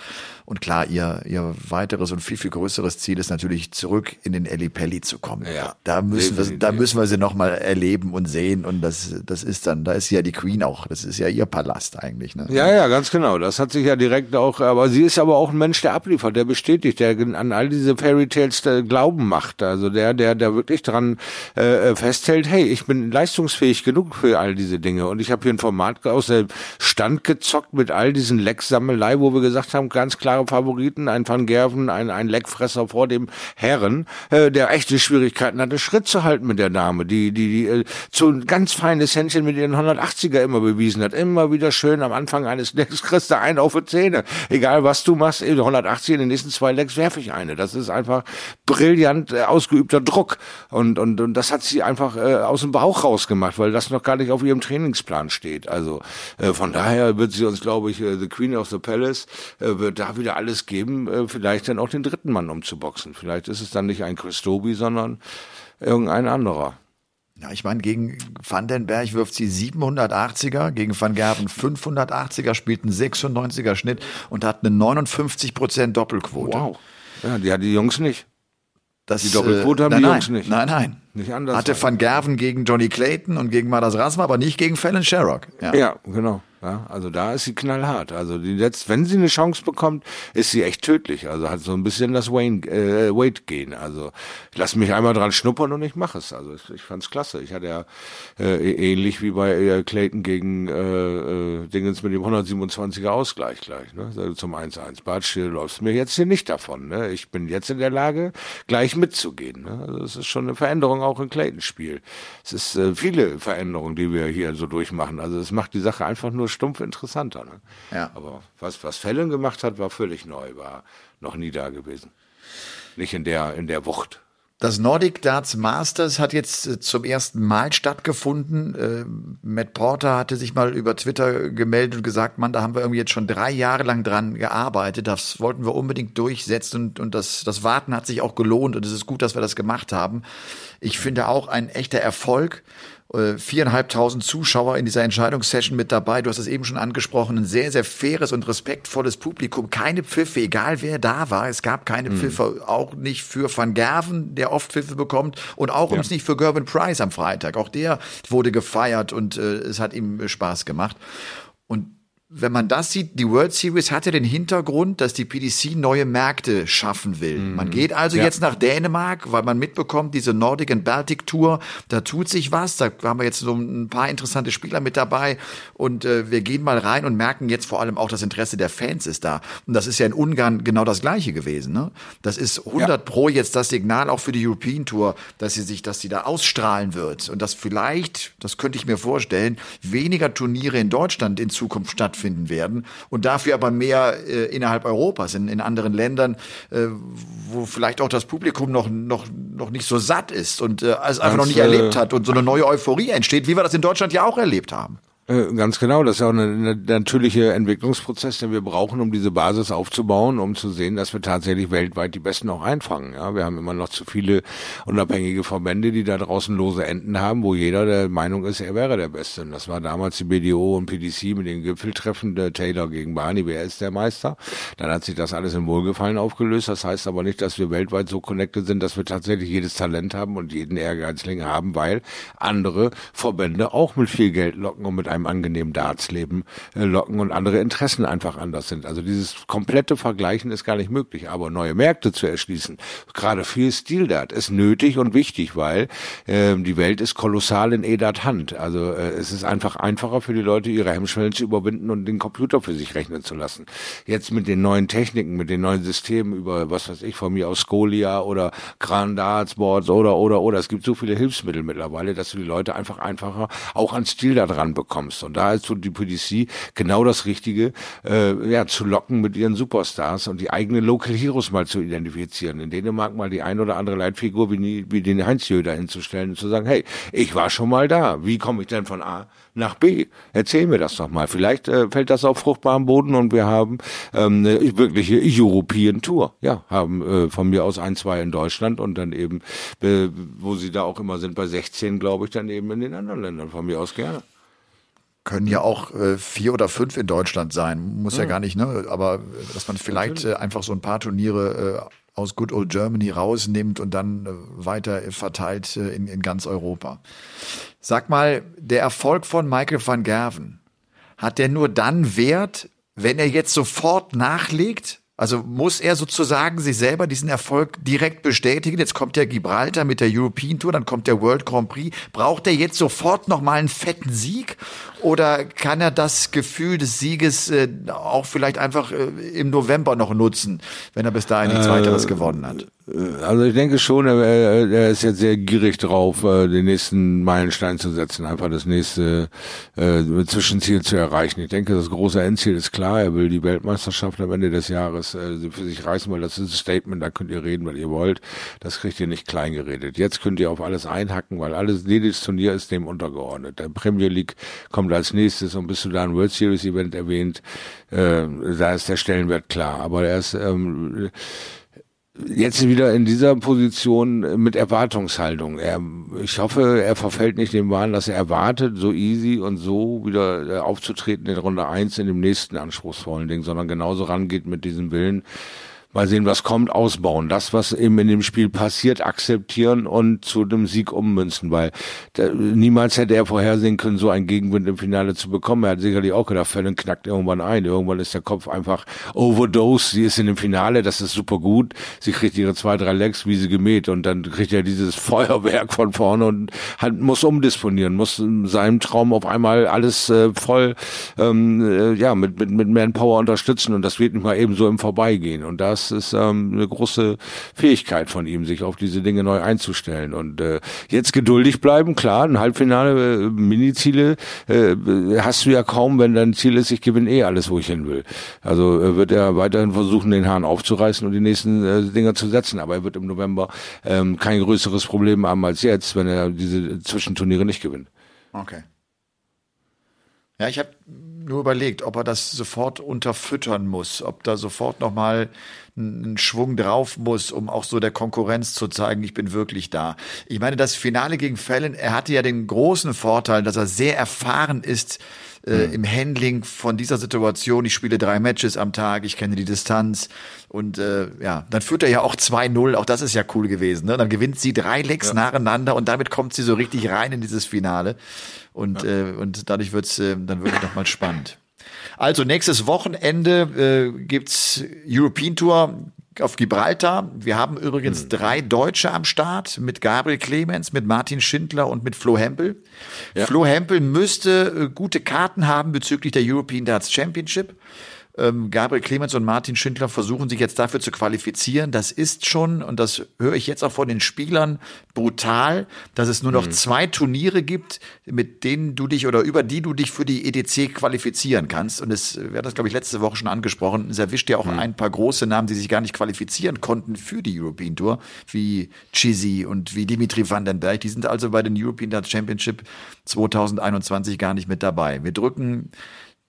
Und klar, ihr, ihr weiteres und viel, viel größeres Ziel ist natürlich zurück in den Eli Pelli zu kommen. Ja, da müssen wir, da müssen wir sie nochmal erleben und sehen. Und das, das ist dann, da ist ja die Queen auch. Das ist ja ihr Palast eigentlich. Ne? Ja, ja, ganz genau. Das hat sich ja direkt auch, aber sie ist aber auch ein Mensch, der abliefert, der bestätigt, der an all diese Fairy Tales äh, Glauben macht. Also der, der, der wirklich dran äh, festhält, hey, ich bin leistungsfähig genug für all diese Dinge. Und ich habe hier ein Format aus dem Stand gezockt mit all diesen Lecksammelei, wo wir gesagt haben, ganz klar klare Favoriten, ein Van Gerven, ein, ein Leckfresser vor dem Herren, äh, der echte Schwierigkeiten hatte, Schritt zu halten mit der Dame, die, die, die äh, so ein ganz feines Händchen mit ihren 180er immer bewiesen hat. Immer wieder schön am Anfang eines Lecks kriegst du einen auf die Zähne. Egal was du machst, 180 in den nächsten zwei Lecks werfe ich eine. Das ist einfach brillant äh, ausgeübter Druck. Und, und, und das hat sie einfach äh, aus dem Bauch rausgemacht, weil das noch gar nicht auf ihrem Trainingsplan steht. Also äh, von daher wird sie uns, glaube ich, äh, The Queen of the Palace, äh, wird da wieder wieder alles geben, äh, vielleicht dann auch den dritten Mann umzuboxen. Vielleicht ist es dann nicht ein Christobi, sondern irgendein anderer. Ja, ich meine, gegen Vandenberg wirft sie 780er, gegen Van Gerven 580er, spielt einen 96er Schnitt und hat eine 59% Doppelquote. Wow. Ja, die hat die Jungs nicht. Das, die Doppelquote äh, haben nein, die Jungs nicht. Nein, nein. Nicht anders. Hatte Van Gerven gegen Johnny Clayton und gegen Madas Rasma, aber nicht gegen Fallon Sherrock. Ja, ja genau. Ja, also da ist sie knallhart. Also die letzt, wenn sie eine Chance bekommt, ist sie echt tödlich. Also hat so ein bisschen das Wayne äh, Weight gehen. Also ich lasse mich einmal dran schnuppern und ich mache es. Also ich, ich fand's klasse. Ich hatte ja äh, ähnlich wie bei äh, Clayton gegen äh, äh, Dingens mit dem 127er Ausgleich gleich, ne? Also zum 1-1. Bartsch, du läufst mir jetzt hier nicht davon. Ne? Ich bin jetzt in der Lage, gleich mitzugehen. Ne? Also es ist schon eine Veränderung auch im Clayton Spiel. Es ist äh, viele Veränderungen, die wir hier so durchmachen. Also es macht die Sache einfach nur stumpf interessanter. Ne? Ja. Aber was, was Fallon gemacht hat, war völlig neu, war noch nie da gewesen. Nicht in der, in der Wucht. Das Nordic Darts Masters hat jetzt äh, zum ersten Mal stattgefunden. Äh, Matt Porter hatte sich mal über Twitter gemeldet und gesagt, Mann, da haben wir irgendwie jetzt schon drei Jahre lang dran gearbeitet. Das wollten wir unbedingt durchsetzen und, und das, das Warten hat sich auch gelohnt und es ist gut, dass wir das gemacht haben. Ich finde auch ein echter Erfolg viereinhalbtausend Zuschauer in dieser Entscheidungssession mit dabei. Du hast es eben schon angesprochen, ein sehr, sehr faires und respektvolles Publikum. Keine Pfiffe, egal wer da war. Es gab keine mhm. Pfiffe, auch nicht für Van Gerven, der oft Pfiffe bekommt und auch ja. nicht für Gervin Price am Freitag. Auch der wurde gefeiert und äh, es hat ihm Spaß gemacht. Wenn man das sieht, die World Series hatte den Hintergrund, dass die PDC neue Märkte schaffen will. Mhm. Man geht also ja. jetzt nach Dänemark, weil man mitbekommt, diese Nordic and Baltic Tour, da tut sich was. Da haben wir jetzt so ein paar interessante Spieler mit dabei und äh, wir gehen mal rein und merken jetzt vor allem auch das Interesse der Fans ist da. Und das ist ja in Ungarn genau das Gleiche gewesen. Ne? Das ist 100 ja. pro jetzt das Signal auch für die European Tour, dass sie sich, dass sie da ausstrahlen wird und dass vielleicht, das könnte ich mir vorstellen, weniger Turniere in Deutschland in Zukunft stattfinden stattfinden werden und dafür aber mehr äh, innerhalb Europas, in, in anderen Ländern, äh, wo vielleicht auch das Publikum noch, noch, noch nicht so satt ist und äh, es einfach noch nicht erlebt hat und so eine neue Euphorie entsteht, wie wir das in Deutschland ja auch erlebt haben. Äh, ganz genau, das ist auch ein natürlicher Entwicklungsprozess, den wir brauchen, um diese Basis aufzubauen, um zu sehen, dass wir tatsächlich weltweit die Besten auch einfangen. Ja, wir haben immer noch zu viele unabhängige Verbände, die da draußen lose Enden haben, wo jeder der Meinung ist, er wäre der Beste. Und das war damals die BDO und PDC mit den Gipfeltreffen der Taylor gegen Barney, wer ist der Meister? Dann hat sich das alles im Wohlgefallen aufgelöst. Das heißt aber nicht, dass wir weltweit so connected sind, dass wir tatsächlich jedes Talent haben und jeden Ehrgeizling haben, weil andere Verbände auch mit viel Geld locken und mit einem angenehmen Dartsleben äh, locken und andere Interessen einfach anders sind. Also dieses komplette Vergleichen ist gar nicht möglich. Aber neue Märkte zu erschließen, gerade für Stil-Dart, ist nötig und wichtig, weil äh, die Welt ist kolossal in EDAT Hand. Also äh, es ist einfach einfacher für die Leute, ihre Hemmschwellen zu überwinden und den Computer für sich rechnen zu lassen. Jetzt mit den neuen Techniken, mit den neuen Systemen über, was weiß ich, von mir aus Scolia oder Grand Darts Boards oder, oder, oder. Es gibt so viele Hilfsmittel mittlerweile, dass du die Leute einfach einfacher auch an Stil da dran bekommst bekommst. Und da ist so die PDC genau das Richtige, äh, ja, zu locken mit ihren Superstars und die eigenen Local Heroes mal zu identifizieren. In Dänemark mal die ein oder andere Leitfigur wie, wie den Heinz Jöder hinzustellen und zu sagen, hey, ich war schon mal da. Wie komme ich denn von A nach B? Erzähl mir das doch mal. Vielleicht äh, fällt das auf fruchtbaren Boden und wir haben ähm, eine wirkliche European Tour. Ja, haben äh, von mir aus ein, zwei in Deutschland und dann eben, äh, wo sie da auch immer sind, bei 16, glaube ich, dann eben in den anderen Ländern. Von mir aus gerne können ja auch äh, vier oder fünf in Deutschland sein. Muss ja, ja gar nicht, ne? Aber äh, dass man vielleicht äh, einfach so ein paar Turniere äh, aus Good Old Germany rausnimmt und dann äh, weiter verteilt äh, in, in ganz Europa. Sag mal, der Erfolg von Michael van Gerven, hat der nur dann Wert, wenn er jetzt sofort nachlegt? Also muss er sozusagen sich selber diesen Erfolg direkt bestätigen? Jetzt kommt der Gibraltar mit der European Tour, dann kommt der World Grand Prix. Braucht er jetzt sofort nochmal einen fetten Sieg? Oder kann er das Gefühl des Sieges äh, auch vielleicht einfach äh, im November noch nutzen, wenn er bis dahin nichts äh, weiteres gewonnen hat? Also ich denke schon, er, er ist jetzt sehr gierig drauf, äh, den nächsten Meilenstein zu setzen, einfach das nächste äh, Zwischenziel zu erreichen. Ich denke, das große Endziel ist klar. Er will die Weltmeisterschaft am Ende des Jahres äh, für sich reißen, weil das ist ein Statement, da könnt ihr reden, weil ihr wollt. Das kriegt ihr nicht klein geredet. Jetzt könnt ihr auf alles einhacken, weil alles, jedes Turnier ist dem untergeordnet. Der Premier League kommt als nächstes und bis du da ein World Series Event erwähnt, äh, da ist der Stellenwert klar. Aber er ist ähm, jetzt wieder in dieser Position mit Erwartungshaltung. Er, ich hoffe, er verfällt nicht dem Wahn, dass er erwartet, so easy und so wieder äh, aufzutreten in Runde eins in dem nächsten anspruchsvollen Ding, sondern genauso rangeht mit diesem Willen, mal sehen, was kommt, ausbauen. Das, was eben in dem Spiel passiert, akzeptieren und zu dem Sieg ummünzen, weil der, niemals hätte er vorhersehen können, so einen Gegenwind im Finale zu bekommen. Er hat sicherlich auch gedacht, Fallon knackt irgendwann ein. Irgendwann ist der Kopf einfach overdose. Sie ist in dem Finale, das ist super gut. Sie kriegt ihre zwei, drei Legs, wie sie gemäht und dann kriegt er dieses Feuerwerk von vorne und hat, muss umdisponieren, muss in seinem Traum auf einmal alles äh, voll ähm, äh, ja mit, mit, mit Manpower unterstützen und das wird nicht mal eben so im Vorbeigehen. Und das ist ähm, eine große Fähigkeit von ihm, sich auf diese Dinge neu einzustellen. Und äh, jetzt geduldig bleiben, klar, ein Halbfinale, äh, Mini-Ziele äh, hast du ja kaum, wenn dein Ziel ist, ich gewinne eh alles, wo ich hin will. Also äh, wird er weiterhin versuchen, den Hahn aufzureißen und die nächsten äh, Dinger zu setzen. Aber er wird im November ähm, kein größeres Problem haben als jetzt, wenn er diese Zwischenturniere nicht gewinnt. Okay. Ja, ich habe nur überlegt, ob er das sofort unterfüttern muss, ob da sofort nochmal ein Schwung drauf muss, um auch so der Konkurrenz zu zeigen, ich bin wirklich da. Ich meine, das Finale gegen Fallon, er hatte ja den großen Vorteil, dass er sehr erfahren ist äh, mhm. im Handling von dieser Situation. Ich spiele drei Matches am Tag, ich kenne die Distanz und äh, ja, dann führt er ja auch 2-0, auch das ist ja cool gewesen. Ne? Dann gewinnt sie drei Lecks ja. nacheinander und damit kommt sie so richtig rein in dieses Finale und, ja. äh, und dadurch wird's äh, dann wirklich nochmal spannend. Also nächstes Wochenende äh, gibt's European Tour auf Gibraltar. Wir haben übrigens hm. drei Deutsche am Start mit Gabriel Clemens, mit Martin Schindler und mit Flo Hempel. Ja. Flo Hempel müsste äh, gute Karten haben bezüglich der European Darts Championship. Ähm, Gabriel Clemens und Martin Schindler versuchen sich jetzt dafür zu qualifizieren. Das ist schon, und das höre ich jetzt auch von den Spielern, brutal, dass es nur noch mhm. zwei Turniere gibt, mit denen du dich oder über die du dich für die EDC qualifizieren kannst. Und es, wir hatten das, glaube ich, letzte Woche schon angesprochen, es erwischt ja auch mhm. ein paar große Namen, die sich gar nicht qualifizieren konnten für die European Tour, wie Chizzy und wie Dimitri Vandenberg. Die sind also bei den European Championship 2021 gar nicht mit dabei. Wir drücken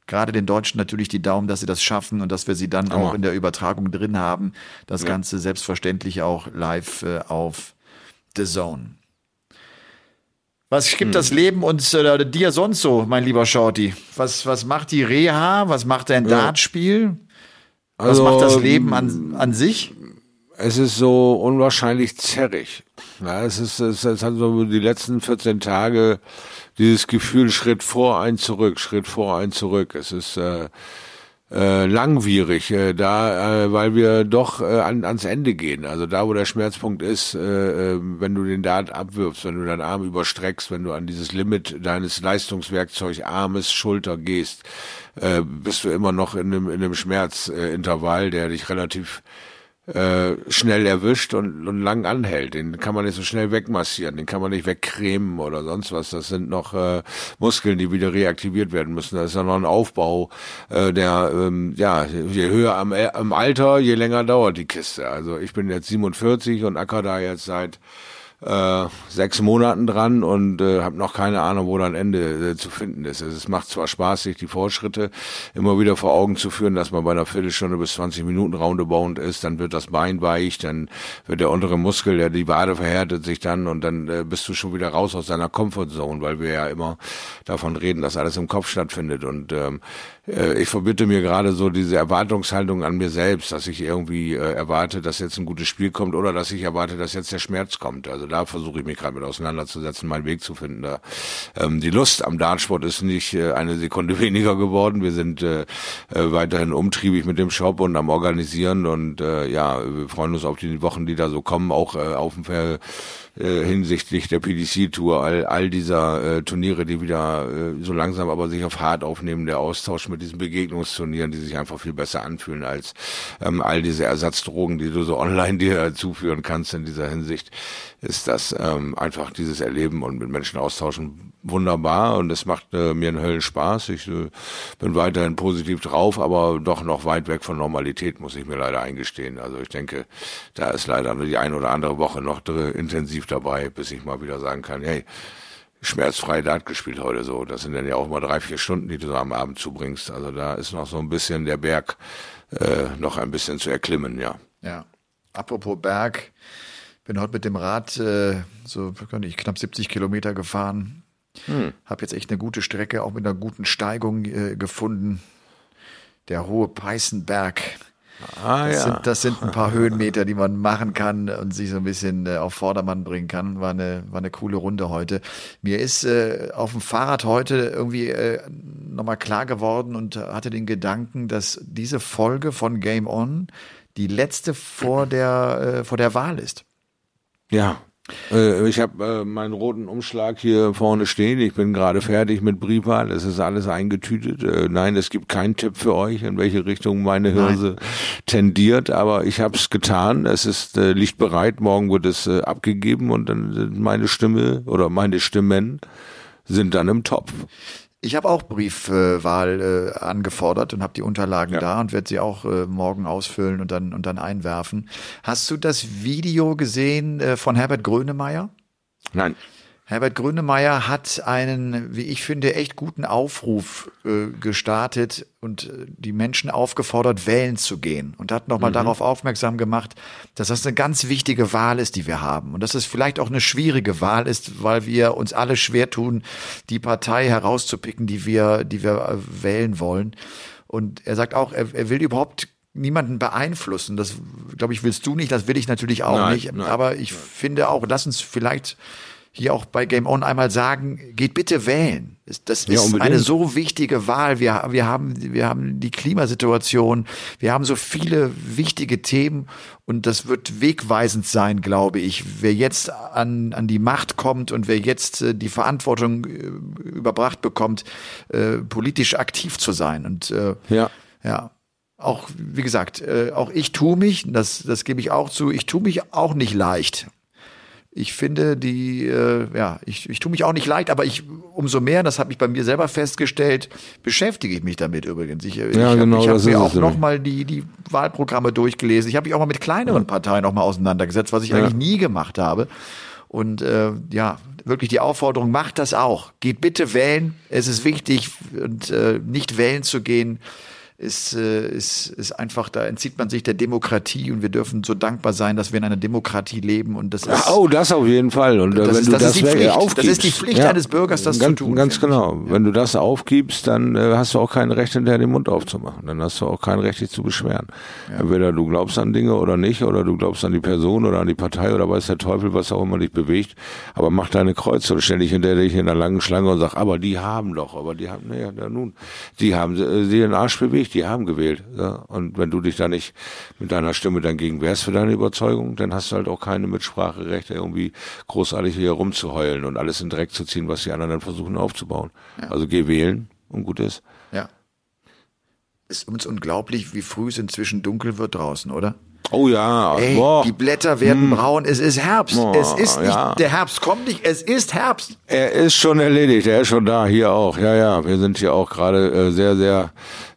gerade den Deutschen natürlich die Daumen, dass sie das schaffen und dass wir sie dann auch in der Übertragung drin haben. Das ja. Ganze selbstverständlich auch live äh, auf The Zone. Was gibt hm. das Leben uns äh, dir sonst so, mein lieber Shorty? Was, was macht die Reha? Was macht dein ja. Dartspiel? Was also, macht das Leben an, an sich? Es ist so unwahrscheinlich zerrig. Ja, es ist, es, es hat so die letzten 14 Tage dieses Gefühl Schritt vor, ein zurück, Schritt vor, ein zurück. Es ist äh, äh, langwierig, äh, da, äh, weil wir doch äh, an, ans Ende gehen. Also da, wo der Schmerzpunkt ist, äh, äh, wenn du den Dart abwirfst, wenn du deinen Arm überstreckst, wenn du an dieses Limit deines Leistungswerkzeug Armes, Schulter gehst, äh, bist du immer noch in einem, in einem Schmerzintervall, der dich relativ äh, schnell erwischt und, und lang anhält. Den kann man nicht so schnell wegmassieren, den kann man nicht wegcremen oder sonst was. Das sind noch äh, Muskeln, die wieder reaktiviert werden müssen. Das ist ja noch ein Aufbau, äh, der ähm, ja je höher am, am Alter, je länger dauert die Kiste. Also ich bin jetzt 47 und acker da jetzt seit äh, sechs Monaten dran und äh, habe noch keine Ahnung, wo dann Ende äh, zu finden ist. Also es macht zwar Spaß, sich die Fortschritte immer wieder vor Augen zu führen, dass man bei einer Viertelstunde bis 20 Minuten roundabout ist, dann wird das Bein weich, dann wird der untere Muskel, der die Wade verhärtet sich dann und dann äh, bist du schon wieder raus aus deiner Comfortzone, weil wir ja immer davon reden, dass alles im Kopf stattfindet und ähm, äh, ich verbitte mir gerade so diese Erwartungshaltung an mir selbst, dass ich irgendwie äh, erwarte, dass jetzt ein gutes Spiel kommt oder dass ich erwarte, dass jetzt der Schmerz kommt. Also da versuche ich mich gerade mit auseinanderzusetzen, meinen Weg zu finden. Da, ähm, die Lust am Dartsport ist nicht äh, eine Sekunde weniger geworden. Wir sind äh, äh, weiterhin umtriebig mit dem Shop und am Organisieren und äh, ja, wir freuen uns auf die Wochen, die da so kommen, auch äh, auf dem äh, hinsichtlich der PDC-Tour, all, all dieser äh, Turniere, die wieder äh, so langsam aber sich auf hart aufnehmen, der Austausch mit diesen Begegnungsturnieren, die sich einfach viel besser anfühlen als ähm, all diese Ersatzdrogen, die du so online dir zuführen kannst in dieser Hinsicht, ist das ähm, einfach dieses Erleben und mit Menschen austauschen wunderbar und es macht äh, mir einen Höllenspaß. Ich äh, bin weiterhin positiv drauf, aber doch noch weit weg von Normalität, muss ich mir leider eingestehen. Also ich denke, da ist leider nur die eine oder andere Woche noch intensiv dabei, bis ich mal wieder sagen kann, hey, schmerzfrei Dart gespielt heute so. Das sind dann ja auch mal drei, vier Stunden, die du so am Abend zubringst. Also da ist noch so ein bisschen der Berg äh, noch ein bisschen zu erklimmen, ja. Ja. Apropos Berg, bin heute mit dem Rad äh, so ich, knapp 70 Kilometer gefahren hm. Habe jetzt echt eine gute Strecke, auch mit einer guten Steigung äh, gefunden. Der hohe Peißenberg. Ah, das, ja. sind, das sind ein paar Höhenmeter, die man machen kann und sich so ein bisschen äh, auf Vordermann bringen kann. War eine, war eine coole Runde heute. Mir ist äh, auf dem Fahrrad heute irgendwie äh, nochmal klar geworden und hatte den Gedanken, dass diese Folge von Game On die letzte vor der, äh, vor der Wahl ist. Ja, äh, ich habe äh, meinen roten Umschlag hier vorne stehen. Ich bin gerade fertig mit Briefwahl. Es ist alles eingetütet. Äh, nein, es gibt keinen Tipp für euch, in welche Richtung meine Hirse nein. tendiert. Aber ich habe es getan. Es ist äh, liegt bereit. Morgen wird es äh, abgegeben und dann sind meine Stimme oder meine Stimmen sind dann im Topf. Ich habe auch Briefwahl äh, angefordert und habe die Unterlagen ja. da und werde sie auch äh, morgen ausfüllen und dann und dann einwerfen. Hast du das Video gesehen äh, von Herbert Grönemeyer? Nein. Herbert Grönemeyer hat einen, wie ich finde, echt guten Aufruf äh, gestartet und äh, die Menschen aufgefordert, wählen zu gehen und hat nochmal mhm. darauf aufmerksam gemacht, dass das eine ganz wichtige Wahl ist, die wir haben und dass es vielleicht auch eine schwierige Wahl ist, weil wir uns alle schwer tun, die Partei herauszupicken, die wir, die wir äh, wählen wollen. Und er sagt auch, er, er will überhaupt niemanden beeinflussen. Das, glaube ich, willst du nicht, das will ich natürlich auch nein, nicht. Nein, Aber ich nein. finde auch, lass uns vielleicht hier auch bei Game On einmal sagen, geht bitte wählen. Das ist ja, eine so wichtige Wahl. Wir, wir, haben, wir haben die Klimasituation, wir haben so viele wichtige Themen und das wird wegweisend sein, glaube ich. Wer jetzt an, an die Macht kommt und wer jetzt äh, die Verantwortung äh, überbracht bekommt, äh, politisch aktiv zu sein. Und äh, ja. ja auch, wie gesagt, äh, auch ich tue mich, das, das gebe ich auch zu, ich tue mich auch nicht leicht ich finde die, äh, ja, ich, ich tue mich auch nicht leicht, aber ich umso mehr, das habe ich bei mir selber festgestellt, beschäftige ich mich damit übrigens. Ich, ja, ich habe genau, hab mir auch nochmal die, die Wahlprogramme durchgelesen. Ich habe mich auch mal mit kleineren Parteien noch mal auseinandergesetzt, was ich ja. eigentlich nie gemacht habe. Und äh, ja, wirklich die Aufforderung, macht das auch. Geht bitte wählen. Es ist wichtig, und äh, nicht wählen zu gehen ist, äh, ist, ist einfach, da entzieht man sich der Demokratie und wir dürfen so dankbar sein, dass wir in einer Demokratie leben und das ist. Oh, das auf jeden Fall. Und das wenn ist, du das, das, ist die aufgibst, das ist die Pflicht ja, eines Bürgers, das ganz, zu tun. Ganz genau. Ja. Wenn du das aufgibst, dann äh, hast du auch kein Recht, hinterher den Mund aufzumachen. Dann hast du auch kein Recht, dich zu beschweren. Ja. Entweder du glaubst an Dinge oder nicht, oder du glaubst an die Person oder an die Partei oder weiß der Teufel, was auch immer dich bewegt. Aber mach deine Kreuze und ständig hinter dich in einer langen Schlange und sag, aber die haben doch, aber die haben, naja, nun, die haben äh, sie den Arsch bewegt, die haben gewählt. Ja? Und wenn du dich da nicht mit deiner Stimme dann gegen wehrst für deine Überzeugung, dann hast du halt auch keine Mitspracherechte, irgendwie großartig hier rumzuheulen und alles in Dreck zu ziehen, was die anderen dann versuchen aufzubauen. Ja. Also geh wählen und gut ist. Ja. Ist uns unglaublich, wie früh es inzwischen dunkel wird draußen, oder? Oh ja, Ey, boah. die Blätter werden braun. Es ist Herbst. Boah, es ist nicht, ja. der Herbst kommt nicht. Es ist Herbst. Er ist schon erledigt, er ist schon da, hier auch. Ja, ja, wir sind hier auch gerade äh, sehr, sehr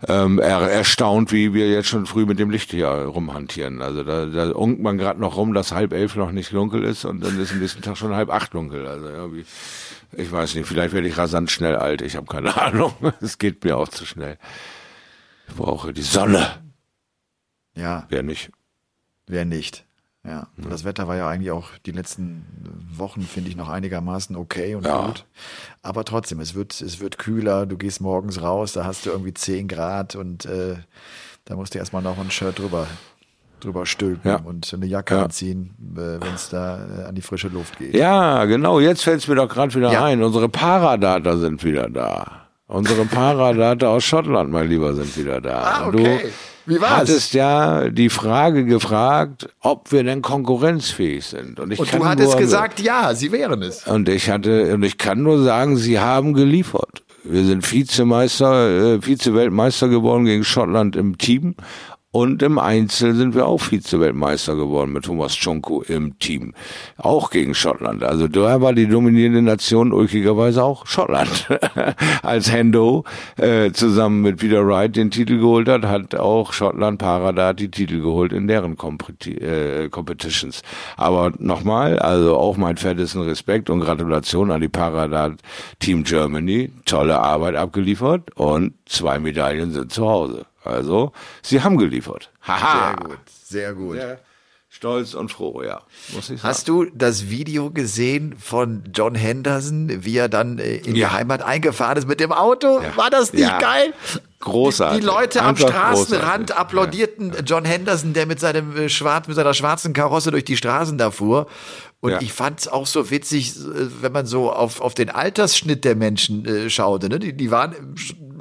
ähm, er, erstaunt, wie wir jetzt schon früh mit dem Licht hier rumhantieren. Also da, da unkt man gerade noch rum, dass halb elf noch nicht dunkel ist und dann ist am nächsten Tag schon halb acht dunkel. Also irgendwie, ich weiß nicht, vielleicht werde ich rasant schnell alt, ich habe keine Ahnung. Es geht mir auch zu schnell. Ich brauche die Sonne. Ja, Wer nicht? Wer nicht. Ja, und das Wetter war ja eigentlich auch die letzten Wochen, finde ich, noch einigermaßen okay und Ja. gut. Aber trotzdem, es wird, es wird kühler. Du gehst morgens raus, da hast du irgendwie 10 Grad und äh, da musst du erstmal noch ein Shirt drüber, drüber stülpen Ja. und eine Jacke Ja. anziehen, äh, wenn es da äh, an die frische Luft geht. Ja, genau, jetzt fällt's mir doch gerade wieder ein. Unsere Paradata sind wieder da. Unsere Paradata aus Schottland, mein Lieber, sind wieder da. Ah, okay. Wie war's? hattest ja die Frage gefragt, ob wir denn konkurrenzfähig sind. Und, ich Und du hattest nur, gesagt, ja, sie wären es. Und ich hatte, und ich kann nur sagen, sie haben geliefert. Wir sind Vizemeister, äh, Vize-Weltmeister geworden gegen Schottland im Team. Und im Einzel sind wir auch Vize-Weltmeister geworden mit Thomas Tschonko im Team. Auch gegen Schottland. Also da war die dominierende Nation ulkigerweise auch Schottland. Als Hendo äh, zusammen mit Peter Wright den Titel geholt hat, hat auch Schottland Paradat die Titel geholt in deren Kompeti äh, Competitions. Aber nochmal, also auch mein fettesten Respekt und Gratulation an die Paradat Team Germany. Tolle Arbeit abgeliefert und zwei Medaillen sind zu Hause. Also, sie haben geliefert. Haha. Sehr gut, sehr gut. Sehr stolz und froh, ja. Muss ich sagen. Hast du das Video gesehen von John Henderson, wie er dann äh, in die Ja. Heimat eingefahren ist mit dem Auto? Ja. War das nicht Ja. geil? Großartig. Die, die Leute am Einfach Straßenrand großartig. applaudierten John Henderson, der mit seinem äh, schwarz, mit seiner schwarzen Karosse durch die Straßen da fuhr. Und Ja. ich fand's auch so witzig, äh, wenn man so auf, auf den Altersschnitt der Menschen äh, schaute. Ne? Die, die waren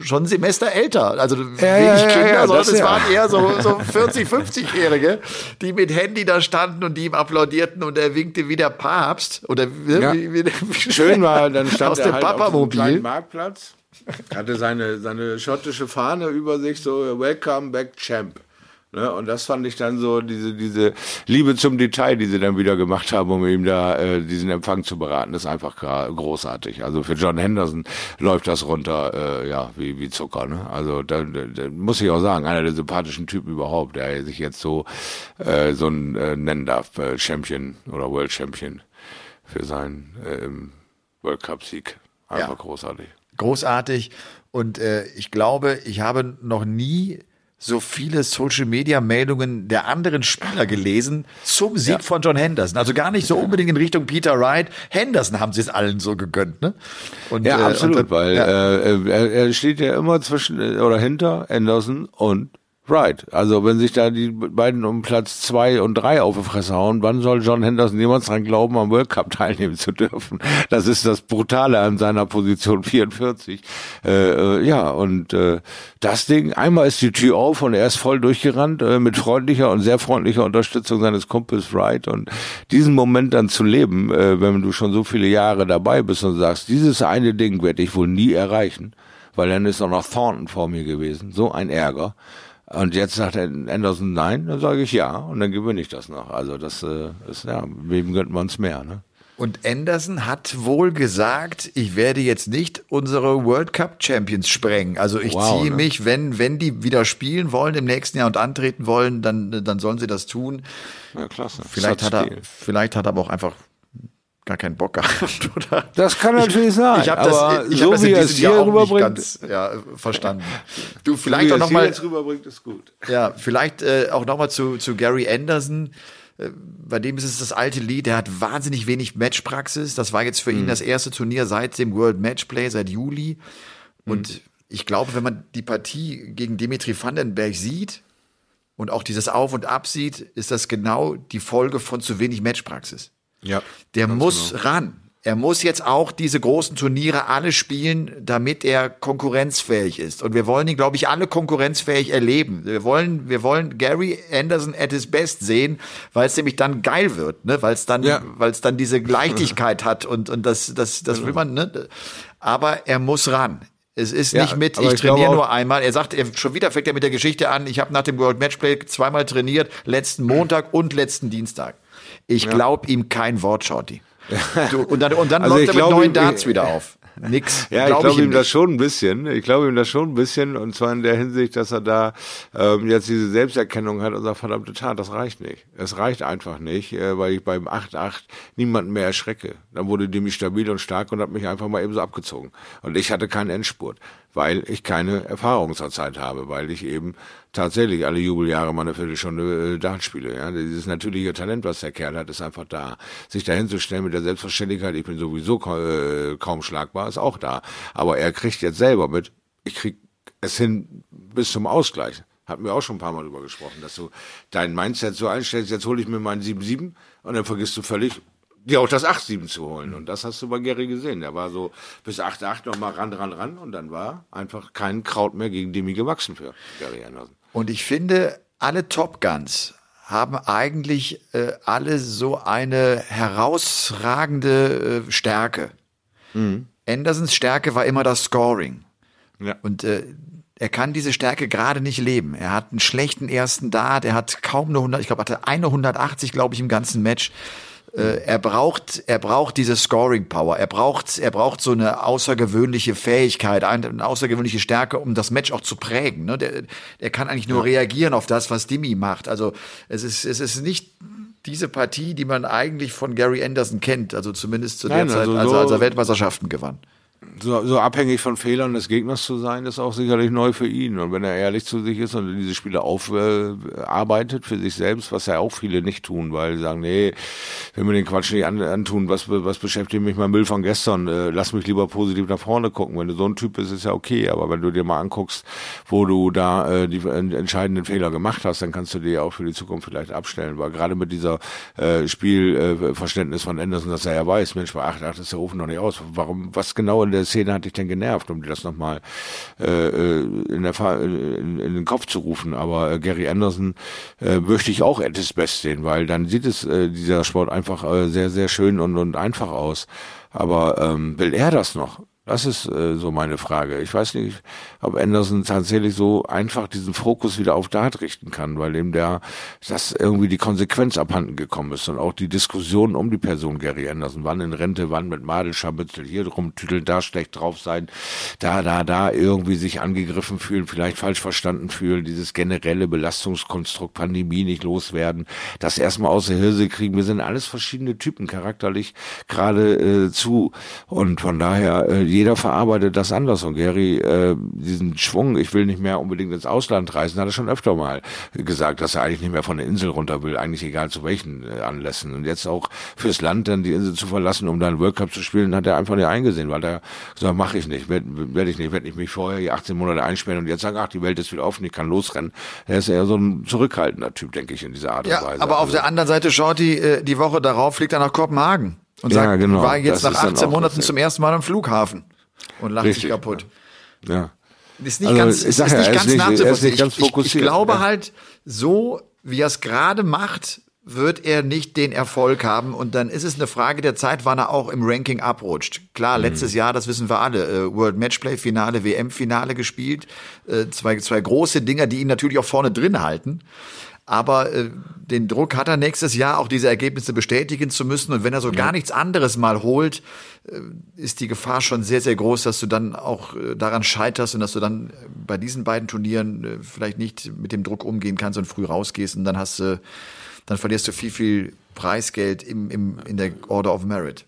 schon ein Semester älter. Also wenig ja, ja, Kinder, ja, sondern das es ja. waren eher so, so 40, 50-Jährige, die mit Handy da standen und die ihm applaudierten und er winkte wie der Papst. Oder wie, Ja. wie, wie, Schön war, dann stand aus er dem halt auf Papamobil. kleinen Marktplatz, hatte seine, seine schottische Fahne über sich, so Welcome back Champ. Ne, und das fand ich dann so, diese, diese Liebe zum Detail, die sie dann wieder gemacht haben, um ihm da äh, diesen Empfang zu beraten, ist einfach großartig. Also für John Henderson läuft das runter, äh, ja, wie, wie Zucker. Ne? Also da, da, muss ich auch sagen, einer der sympathischen Typen überhaupt, der sich jetzt so äh, so ein äh, nennen darf, äh, Champion oder World Champion für seinen ähm, World Cup Sieg. Einfach Ja. großartig. großartig. Und äh, ich glaube, ich habe noch nie so viele Social Media Meldungen der anderen Spieler gelesen zum Sieg von John Henderson. Also gar nicht so unbedingt in Richtung Peter Wright. Henderson haben sie es allen so gegönnt, ne? Und, Ja, äh, absolut, und, weil ja. äh, er, er steht ja immer zwischen äh, oder hinter Anderson und Wright. Also wenn sich da die beiden um Platz zwei und drei auf die Fresse hauen, wann soll John Henderson jemals dran glauben, am World Cup teilnehmen zu dürfen? Das ist das Brutale an seiner Position 44. Äh, äh, ja, und äh, das Ding, einmal ist die Tür auf und er ist voll durchgerannt äh, mit freundlicher und sehr freundlicher Unterstützung seines Kumpels Wright und diesen Moment dann zu leben, äh, wenn du schon so viele Jahre dabei bist und sagst, dieses eine Ding werde ich wohl nie erreichen, weil dann ist auch noch Thornton vor mir gewesen, so ein Ärger. Und jetzt sagt Anderson nein, dann sage ich ja und dann gewinne ich das noch. Also das äh, ist ja, wem gönnt man es mehr, ne? Und Anderson hat wohl gesagt, ich werde jetzt nicht unsere World Cup Champions sprengen. Also ich Wow, ziehe ne? mich, wenn, wenn die wieder spielen wollen im nächsten Jahr und antreten wollen, dann, dann sollen sie das tun. Ja, klasse. Vielleicht Das hat er, vielleicht hat er aber auch einfach gar keinen Bock gehabt, oder? Das kann natürlich sein, Ich habe das, ich so hab das wie in es diesem Jahr hier auch nicht ganz ja, verstanden. Du, wie vielleicht er auch es noch hier mal, jetzt rüberbringt, ist gut. ja, vielleicht äh, auch noch mal zu, zu Gary Anderson. Äh, Bei dem ist es das alte Lied, der hat wahnsinnig wenig Matchpraxis. Das war jetzt für ihn das erste Turnier seit dem World Matchplay, seit Juli. Und ich glaube, wenn man die Partie gegen Dimitri Vandenberg sieht und auch dieses Auf und Ab sieht, ist das genau die Folge von zu wenig Matchpraxis. Ja. Der muss ran. Er muss jetzt auch diese großen Turniere alle spielen, damit er konkurrenzfähig ist. Und wir wollen ihn, glaube ich, alle konkurrenzfähig erleben. Wir wollen, wir wollen Gary Anderson at his best sehen, weil es nämlich dann geil wird, ne? Weil es dann, Ja. weil es dann diese Leichtigkeit hat und und das, das, das will man, ne? Aber er muss ran. Es ist Ja, nicht mit, ich, ich trainiere nur einmal. Er sagt, er, schon wieder fängt er mit der Geschichte an, ich habe nach dem World Matchplay zweimal trainiert, letzten Montag und letzten Dienstag. Ich glaub ihm kein Wort, Shorty. Du, und dann, und dann Also läuft ich er mit neuen ich- Darts wieder auf. Nix. Ja, ich Glaub glaube ihm nicht. das schon ein bisschen. Ich glaube ihm das schon ein bisschen. Und zwar in der Hinsicht, dass er da ähm, jetzt diese Selbsterkennung hat und sagt, verdammte Tat, das reicht nicht. Es reicht einfach nicht, äh, weil ich beim 8-8 niemanden mehr erschrecke. Dann wurde Demi stabil und stark und hat mich einfach mal eben so abgezogen. Und ich hatte keinen Endspurt, weil ich keine Erfahrung zur Zeit habe, weil ich eben tatsächlich alle Jubeljahre mal eine Viertelstunde äh, Dart spiele. Ja? Dieses natürliche Talent, was der Kerl hat, ist einfach da. Sich dahin zu stellen mit der Selbstverständlichkeit, ich bin sowieso ka äh, kaum schlagbar, ist auch da. Aber er kriegt jetzt selber mit, ich krieg es hin bis zum Ausgleich. Hatten wir auch schon ein paar Mal drüber gesprochen, dass du dein Mindset so einstellst, jetzt hole ich mir meinen 7-7 und dann vergisst du völlig, dir auch das 8-7 zu holen. Und das hast du bei Gary gesehen. Der war so bis 8-8 nochmal ran, ran, ran und dann war einfach kein Kraut mehr gegen Demi gewachsen für Gary Anderson. Und ich finde, alle Top Guns haben eigentlich äh, alle so eine herausragende äh, Stärke. Andersons Stärke war immer das Scoring. Ja. Und äh, er kann diese Stärke gerade nicht leben. Er hat einen schlechten ersten Dart, er hat kaum eine 100, ich glaube, hatte eine 180, glaube ich, im ganzen Match. Äh, er braucht, er braucht diese Scoring Power. Er braucht, er braucht so eine außergewöhnliche Fähigkeit, eine, außergewöhnliche Stärke, um das Match auch zu prägen. Ne? Der, der kann eigentlich nur reagieren auf das, was Dimi macht. Also es ist, es ist nicht diese Partie, die man eigentlich von Gary Anderson kennt. Also zumindest zu Nein, der Zeit, also als, er- als er Weltmeisterschaften gewann. So, so abhängig von Fehlern des Gegners zu sein, ist auch sicherlich neu für ihn. Und wenn er ehrlich zu sich ist und diese Spiele aufarbeitet äh, für sich selbst, was ja auch viele nicht tun, weil sie sagen, nee, wenn wir den Quatsch nicht an, antun, was, was beschäftigt mich mein Müll von gestern, äh, lass mich lieber positiv nach vorne gucken. Wenn du so ein Typ bist, ist ja okay, aber wenn du dir mal anguckst, wo du da äh, die entscheidenden Fehler gemacht hast, dann kannst du dir auch für die Zukunft vielleicht abstellen, weil gerade mit dieser äh, Spielverständnis Verständnis von Anderson, dass er ja weiß, Mensch, bei 8-8 ist der Ofen noch nicht aus. Warum, was genau in der Szene hat dich denn genervt, um dir das nochmal äh, äh, in, in, in den Kopf zu rufen? Aber äh, Gary Anderson äh, möchte ich auch his best sehen, weil dann sieht es äh, dieser Sport einfach äh, sehr, sehr schön und, und einfach aus. Aber ähm, will er das noch? Das ist äh, so meine Frage. Ich weiß nicht, ob Anderson tatsächlich so einfach diesen Fokus wieder auf Dart richten kann, weil ihm der das irgendwie die Konsequenz abhanden gekommen ist und auch die Diskussion um die Person Gary Anderson, wann in Rente, wann mit Madelscharmützel, hier drum tüdeln, da schlecht drauf sein, da, da, da irgendwie sich angegriffen fühlen, vielleicht falsch verstanden fühlen, dieses generelle Belastungskonstrukt Pandemie nicht loswerden, das erstmal aus der Hirse kriegen. Wir sind alles verschiedene Typen charakterlich gerade äh, zu und von daher äh, jeder verarbeitet das anders und Gary äh, diesen Schwung, ich will nicht mehr unbedingt ins Ausland reisen, hat er schon öfter mal gesagt, dass er eigentlich nicht mehr von der Insel runter will, eigentlich egal zu welchen äh, Anlässen und jetzt auch fürs Land dann die Insel zu verlassen, um dann World Cup zu spielen, hat er einfach nicht eingesehen, weil er gesagt, mache ich nicht, werde werd ich nicht, werde ich mich vorher die 18 Monate einsperren und jetzt sagen, ach, die Welt ist wieder offen, ich kann losrennen. Er ist eher so ein zurückhaltender Typ, denke ich, in dieser Art und Ja, Weise. aber auf Also- der anderen Seite, Shorty, äh, die Woche darauf fliegt er nach Kopenhagen und Ja, sagt, genau, war jetzt das nach ist dann 18 auch Monaten zum ersten Mal am Flughafen und lacht sich Richtig, kaputt. ja. Ist nicht Also, ganz, ich ist, ja, nicht ganz nicht- ist nicht nachzuvollziehen. ganz Ich, ich, ich glaube ja. halt, so wie er es gerade macht, wird er nicht den Erfolg haben und dann ist es eine Frage der Zeit, wann er auch im Ranking abrutscht. Klar, Mhm. letztes Jahr, das wissen wir alle, äh, World Matchplay Finale, WM Finale gespielt, äh, zwei zwei große Dinger, die ihn natürlich auch vorne drin halten. Aber äh, den Druck hat er nächstes Jahr auch diese Ergebnisse bestätigen zu müssen. Und wenn er so gar nichts anderes mal holt, äh, ist die Gefahr schon sehr, sehr groß, dass du dann auch äh, daran scheiterst und dass du dann bei diesen beiden Turnieren äh, vielleicht nicht mit dem Druck umgehen kannst und früh rausgehst und dann hast du, dann verlierst du viel, viel Preisgeld im, im, in der Order of Merit.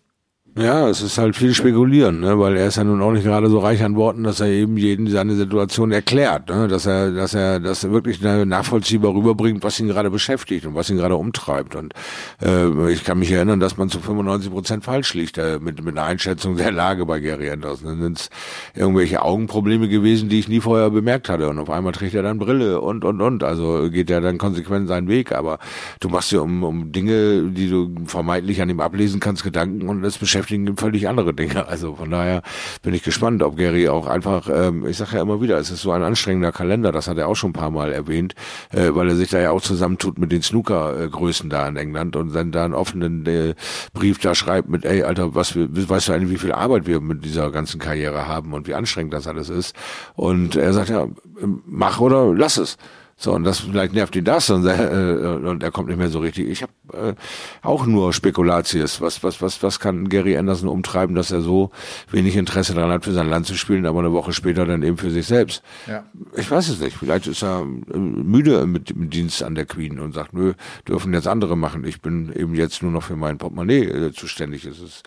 Ja, es ist halt viel spekulieren, ne? weil er ist ja nun auch nicht gerade so reich an Worten, dass er eben jeden seine Situation erklärt, ne? dass er, dass er das wirklich nachvollziehbar rüberbringt, was ihn gerade beschäftigt und was ihn gerade umtreibt. Und äh, ich kann mich erinnern, dass man zu 95 Prozent falsch liegt äh, mit mit einer Einschätzung der Lage bei Gary Anderson. Dann sind es irgendwelche Augenprobleme gewesen, die ich nie vorher bemerkt hatte. Und auf einmal trägt er dann Brille und und und. Also geht er dann konsequent seinen Weg. Aber du machst dir um um Dinge, die du vermeintlich an ihm ablesen kannst, Gedanken und es beschäftigt beschäftigen völlig andere Dinge. Also von daher bin ich gespannt, ob Gary auch einfach, ähm, ich sage ja immer wieder, es ist so ein anstrengender Kalender, das hat er auch schon ein paar Mal erwähnt, äh, weil er sich da ja auch zusammentut mit den Snooker-Größen da in England und dann da einen offenen äh, Brief da schreibt mit, ey, Alter, was wir, weißt du eigentlich, wie viel Arbeit wir mit dieser ganzen Karriere haben und wie anstrengend das alles ist. Und er sagt ja, mach oder lass es. So, und das vielleicht nervt ihn das und, äh, und er kommt nicht mehr so richtig. Ich habe äh, auch nur Spekulatius. Was, was, was, was kann Gary Anderson umtreiben, dass er so wenig Interesse daran hat, für sein Land zu spielen, aber eine Woche später dann eben für sich selbst? Ja. Ich weiß es nicht. Vielleicht ist er äh, müde mit dem Dienst an der Queen und sagt, nö, dürfen jetzt andere machen. Ich bin eben jetzt nur noch für mein Portemonnaie äh, zuständig. Es ist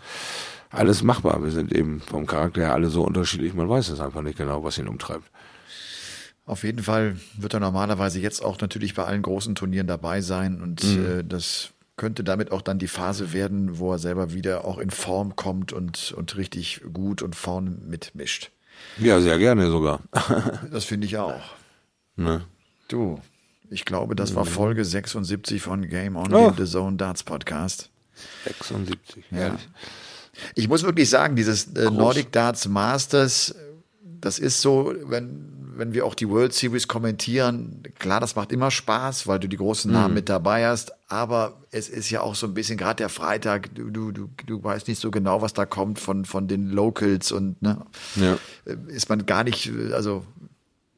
alles machbar. Wir sind eben vom Charakter her alle so unterschiedlich. Man weiß es einfach nicht genau, was ihn umtreibt. Auf jeden Fall wird er normalerweise jetzt auch natürlich bei allen großen Turnieren dabei sein und mhm. äh, das könnte damit auch dann die Phase werden, wo er selber wieder auch in Form kommt und, und richtig gut und vorne mitmischt. Ja, sehr gerne sogar. das finde ich auch. Ne? Du, ich glaube, das war Folge 76 von Game On, oh. The Zone Darts Podcast. 76, ja. Ich muss wirklich sagen, dieses äh, Nordic Darts Masters, das ist so, wenn wenn wir auch die World Series kommentieren, klar, das macht immer Spaß, weil du die großen Namen mhm. mit dabei hast, aber es ist ja auch so ein bisschen, gerade der Freitag, du, du, du, du weißt nicht so genau, was da kommt von, von den Locals und ne, ja. ist man gar nicht, also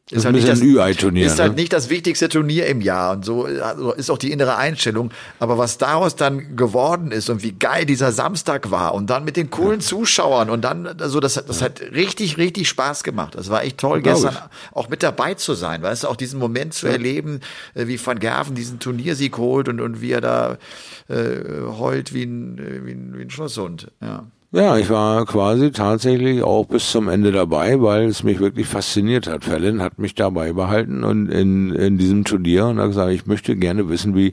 ist, halt nicht das, Ü-Ei-Turnier, ist halt ne? nicht das wichtigste Turnier im Jahr und so also ist auch die innere Einstellung. Aber was daraus dann geworden ist und wie geil dieser Samstag war und dann mit den coolen Zuschauern und dann, also das, das hat richtig, richtig Spaß gemacht. Das war echt toll, gestern ich. auch mit dabei zu sein, weißt du, auch diesen Moment zu ja. erleben, äh, wie Van Gerven diesen Turniersieg holt und, und wie er da äh, heult wie ein, wie ein, wie ein Schlosshund. Ja. Ja, ich war quasi tatsächlich auch bis zum Ende dabei, weil es mich wirklich fasziniert hat. Fallon hat mich dabei behalten und in, in diesem Turnier und hat gesagt, ich möchte gerne wissen, wie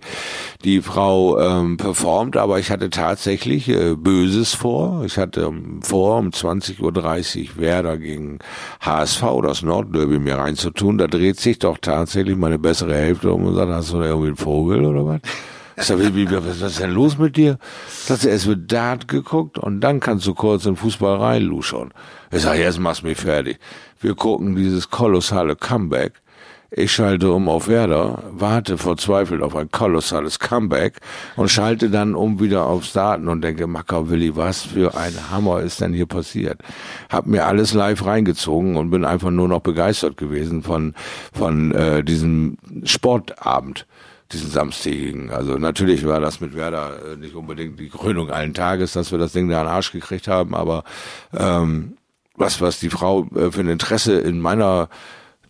die Frau ähm, performt, aber ich hatte tatsächlich äh, Böses vor. Ich hatte vor, um 20.30 Uhr Werder gegen HSV, das Nordderby, mir reinzutun. Da dreht sich doch tatsächlich meine bessere Hälfte um und sagt, hast du da irgendwie einen Vogel oder was? Ich sag, wie, was ist denn los mit dir? Sagt sie, es wird Dart geguckt und dann kannst du kurz in Fußball reinluschern. Ich sag, jetzt mach's mich fertig. Wir gucken dieses kolossale Comeback. Ich schalte um auf Werder, warte verzweifelt auf ein kolossales Comeback und schalte dann um wieder aufs Daten und denke, Macker Willi, was für ein Hammer ist denn hier passiert? Hab mir alles live reingezogen und bin einfach nur noch begeistert gewesen von, von äh, diesem Sportabend diesen samstägigen. Also natürlich war das mit Werder äh, nicht unbedingt die Krönung allen Tages, dass wir das Ding da an den Arsch gekriegt haben, aber ähm, was, was die Frau äh, für ein Interesse in meiner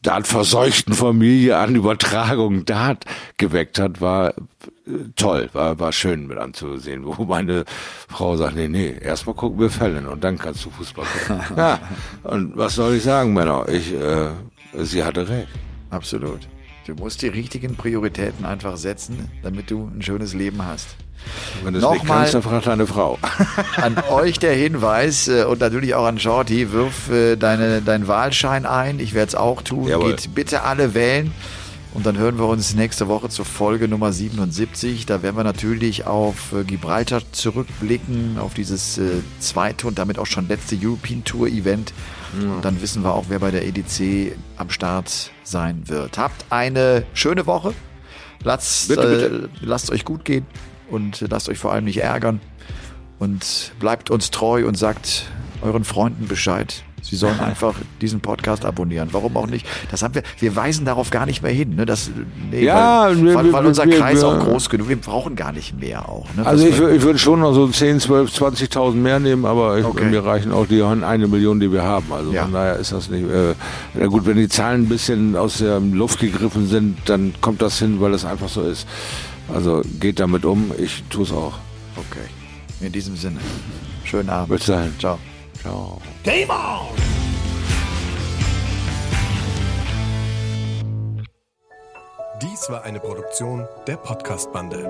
Dart-verseuchten Familie an Übertragung Dart geweckt hat, war äh, toll, war, war schön mit anzusehen. Wo meine Frau sagt, nee, nee, erstmal gucken wir Fällen und dann kannst du Fußball gucken. ja, und was soll ich sagen, Männer? Ich, äh, sie hatte recht. Absolut. Du musst die richtigen Prioritäten einfach setzen, damit du ein schönes Leben hast. Wenn du es nicht kannst, dann frag deine Frau. an euch der Hinweis äh, und natürlich auch an Shorty, wirf äh, deine, deinen Wahlschein ein. Ich werde es auch tun. Jawohl. Geht bitte alle wählen. Und dann hören wir uns nächste Woche zur Folge Nummer 77. Da werden wir natürlich auf äh, Gibraltar zurückblicken, auf dieses zweite und damit auch schon letzte European Tour Event. Ja. Dann wissen wir auch, wer bei der EDC am Start sein wird. Habt eine schöne Woche. Lasst, bitte, bitte. Äh, lasst euch gut gehen und lasst euch vor allem nicht ärgern. Und bleibt uns treu und sagt euren Freunden Bescheid. Sie sollen einfach diesen Podcast abonnieren. Warum auch nicht? Das haben wir, wir weisen darauf gar nicht mehr hin. Ne? Das, nee, ja, weil, wir, weil, weil unser wir, Kreis wir, auch groß genug Wir brauchen gar nicht mehr auch. Ne? Also ich, ich würde schon noch so 10, 12, 20.000 mehr nehmen, aber ich, okay. mir reichen auch die eine Million, die wir haben. Also ja. von daher ist das nicht. Äh, na gut, wenn die Zahlen ein bisschen aus der Luft gegriffen sind, dann kommt das hin, weil es einfach so ist. Also geht damit um. Ich tue es auch. Okay. In diesem Sinne. Schönen Abend. Bis dahin. Ciao. Ciao. Game on! Dies war eine Produktion der Podcast-Bande.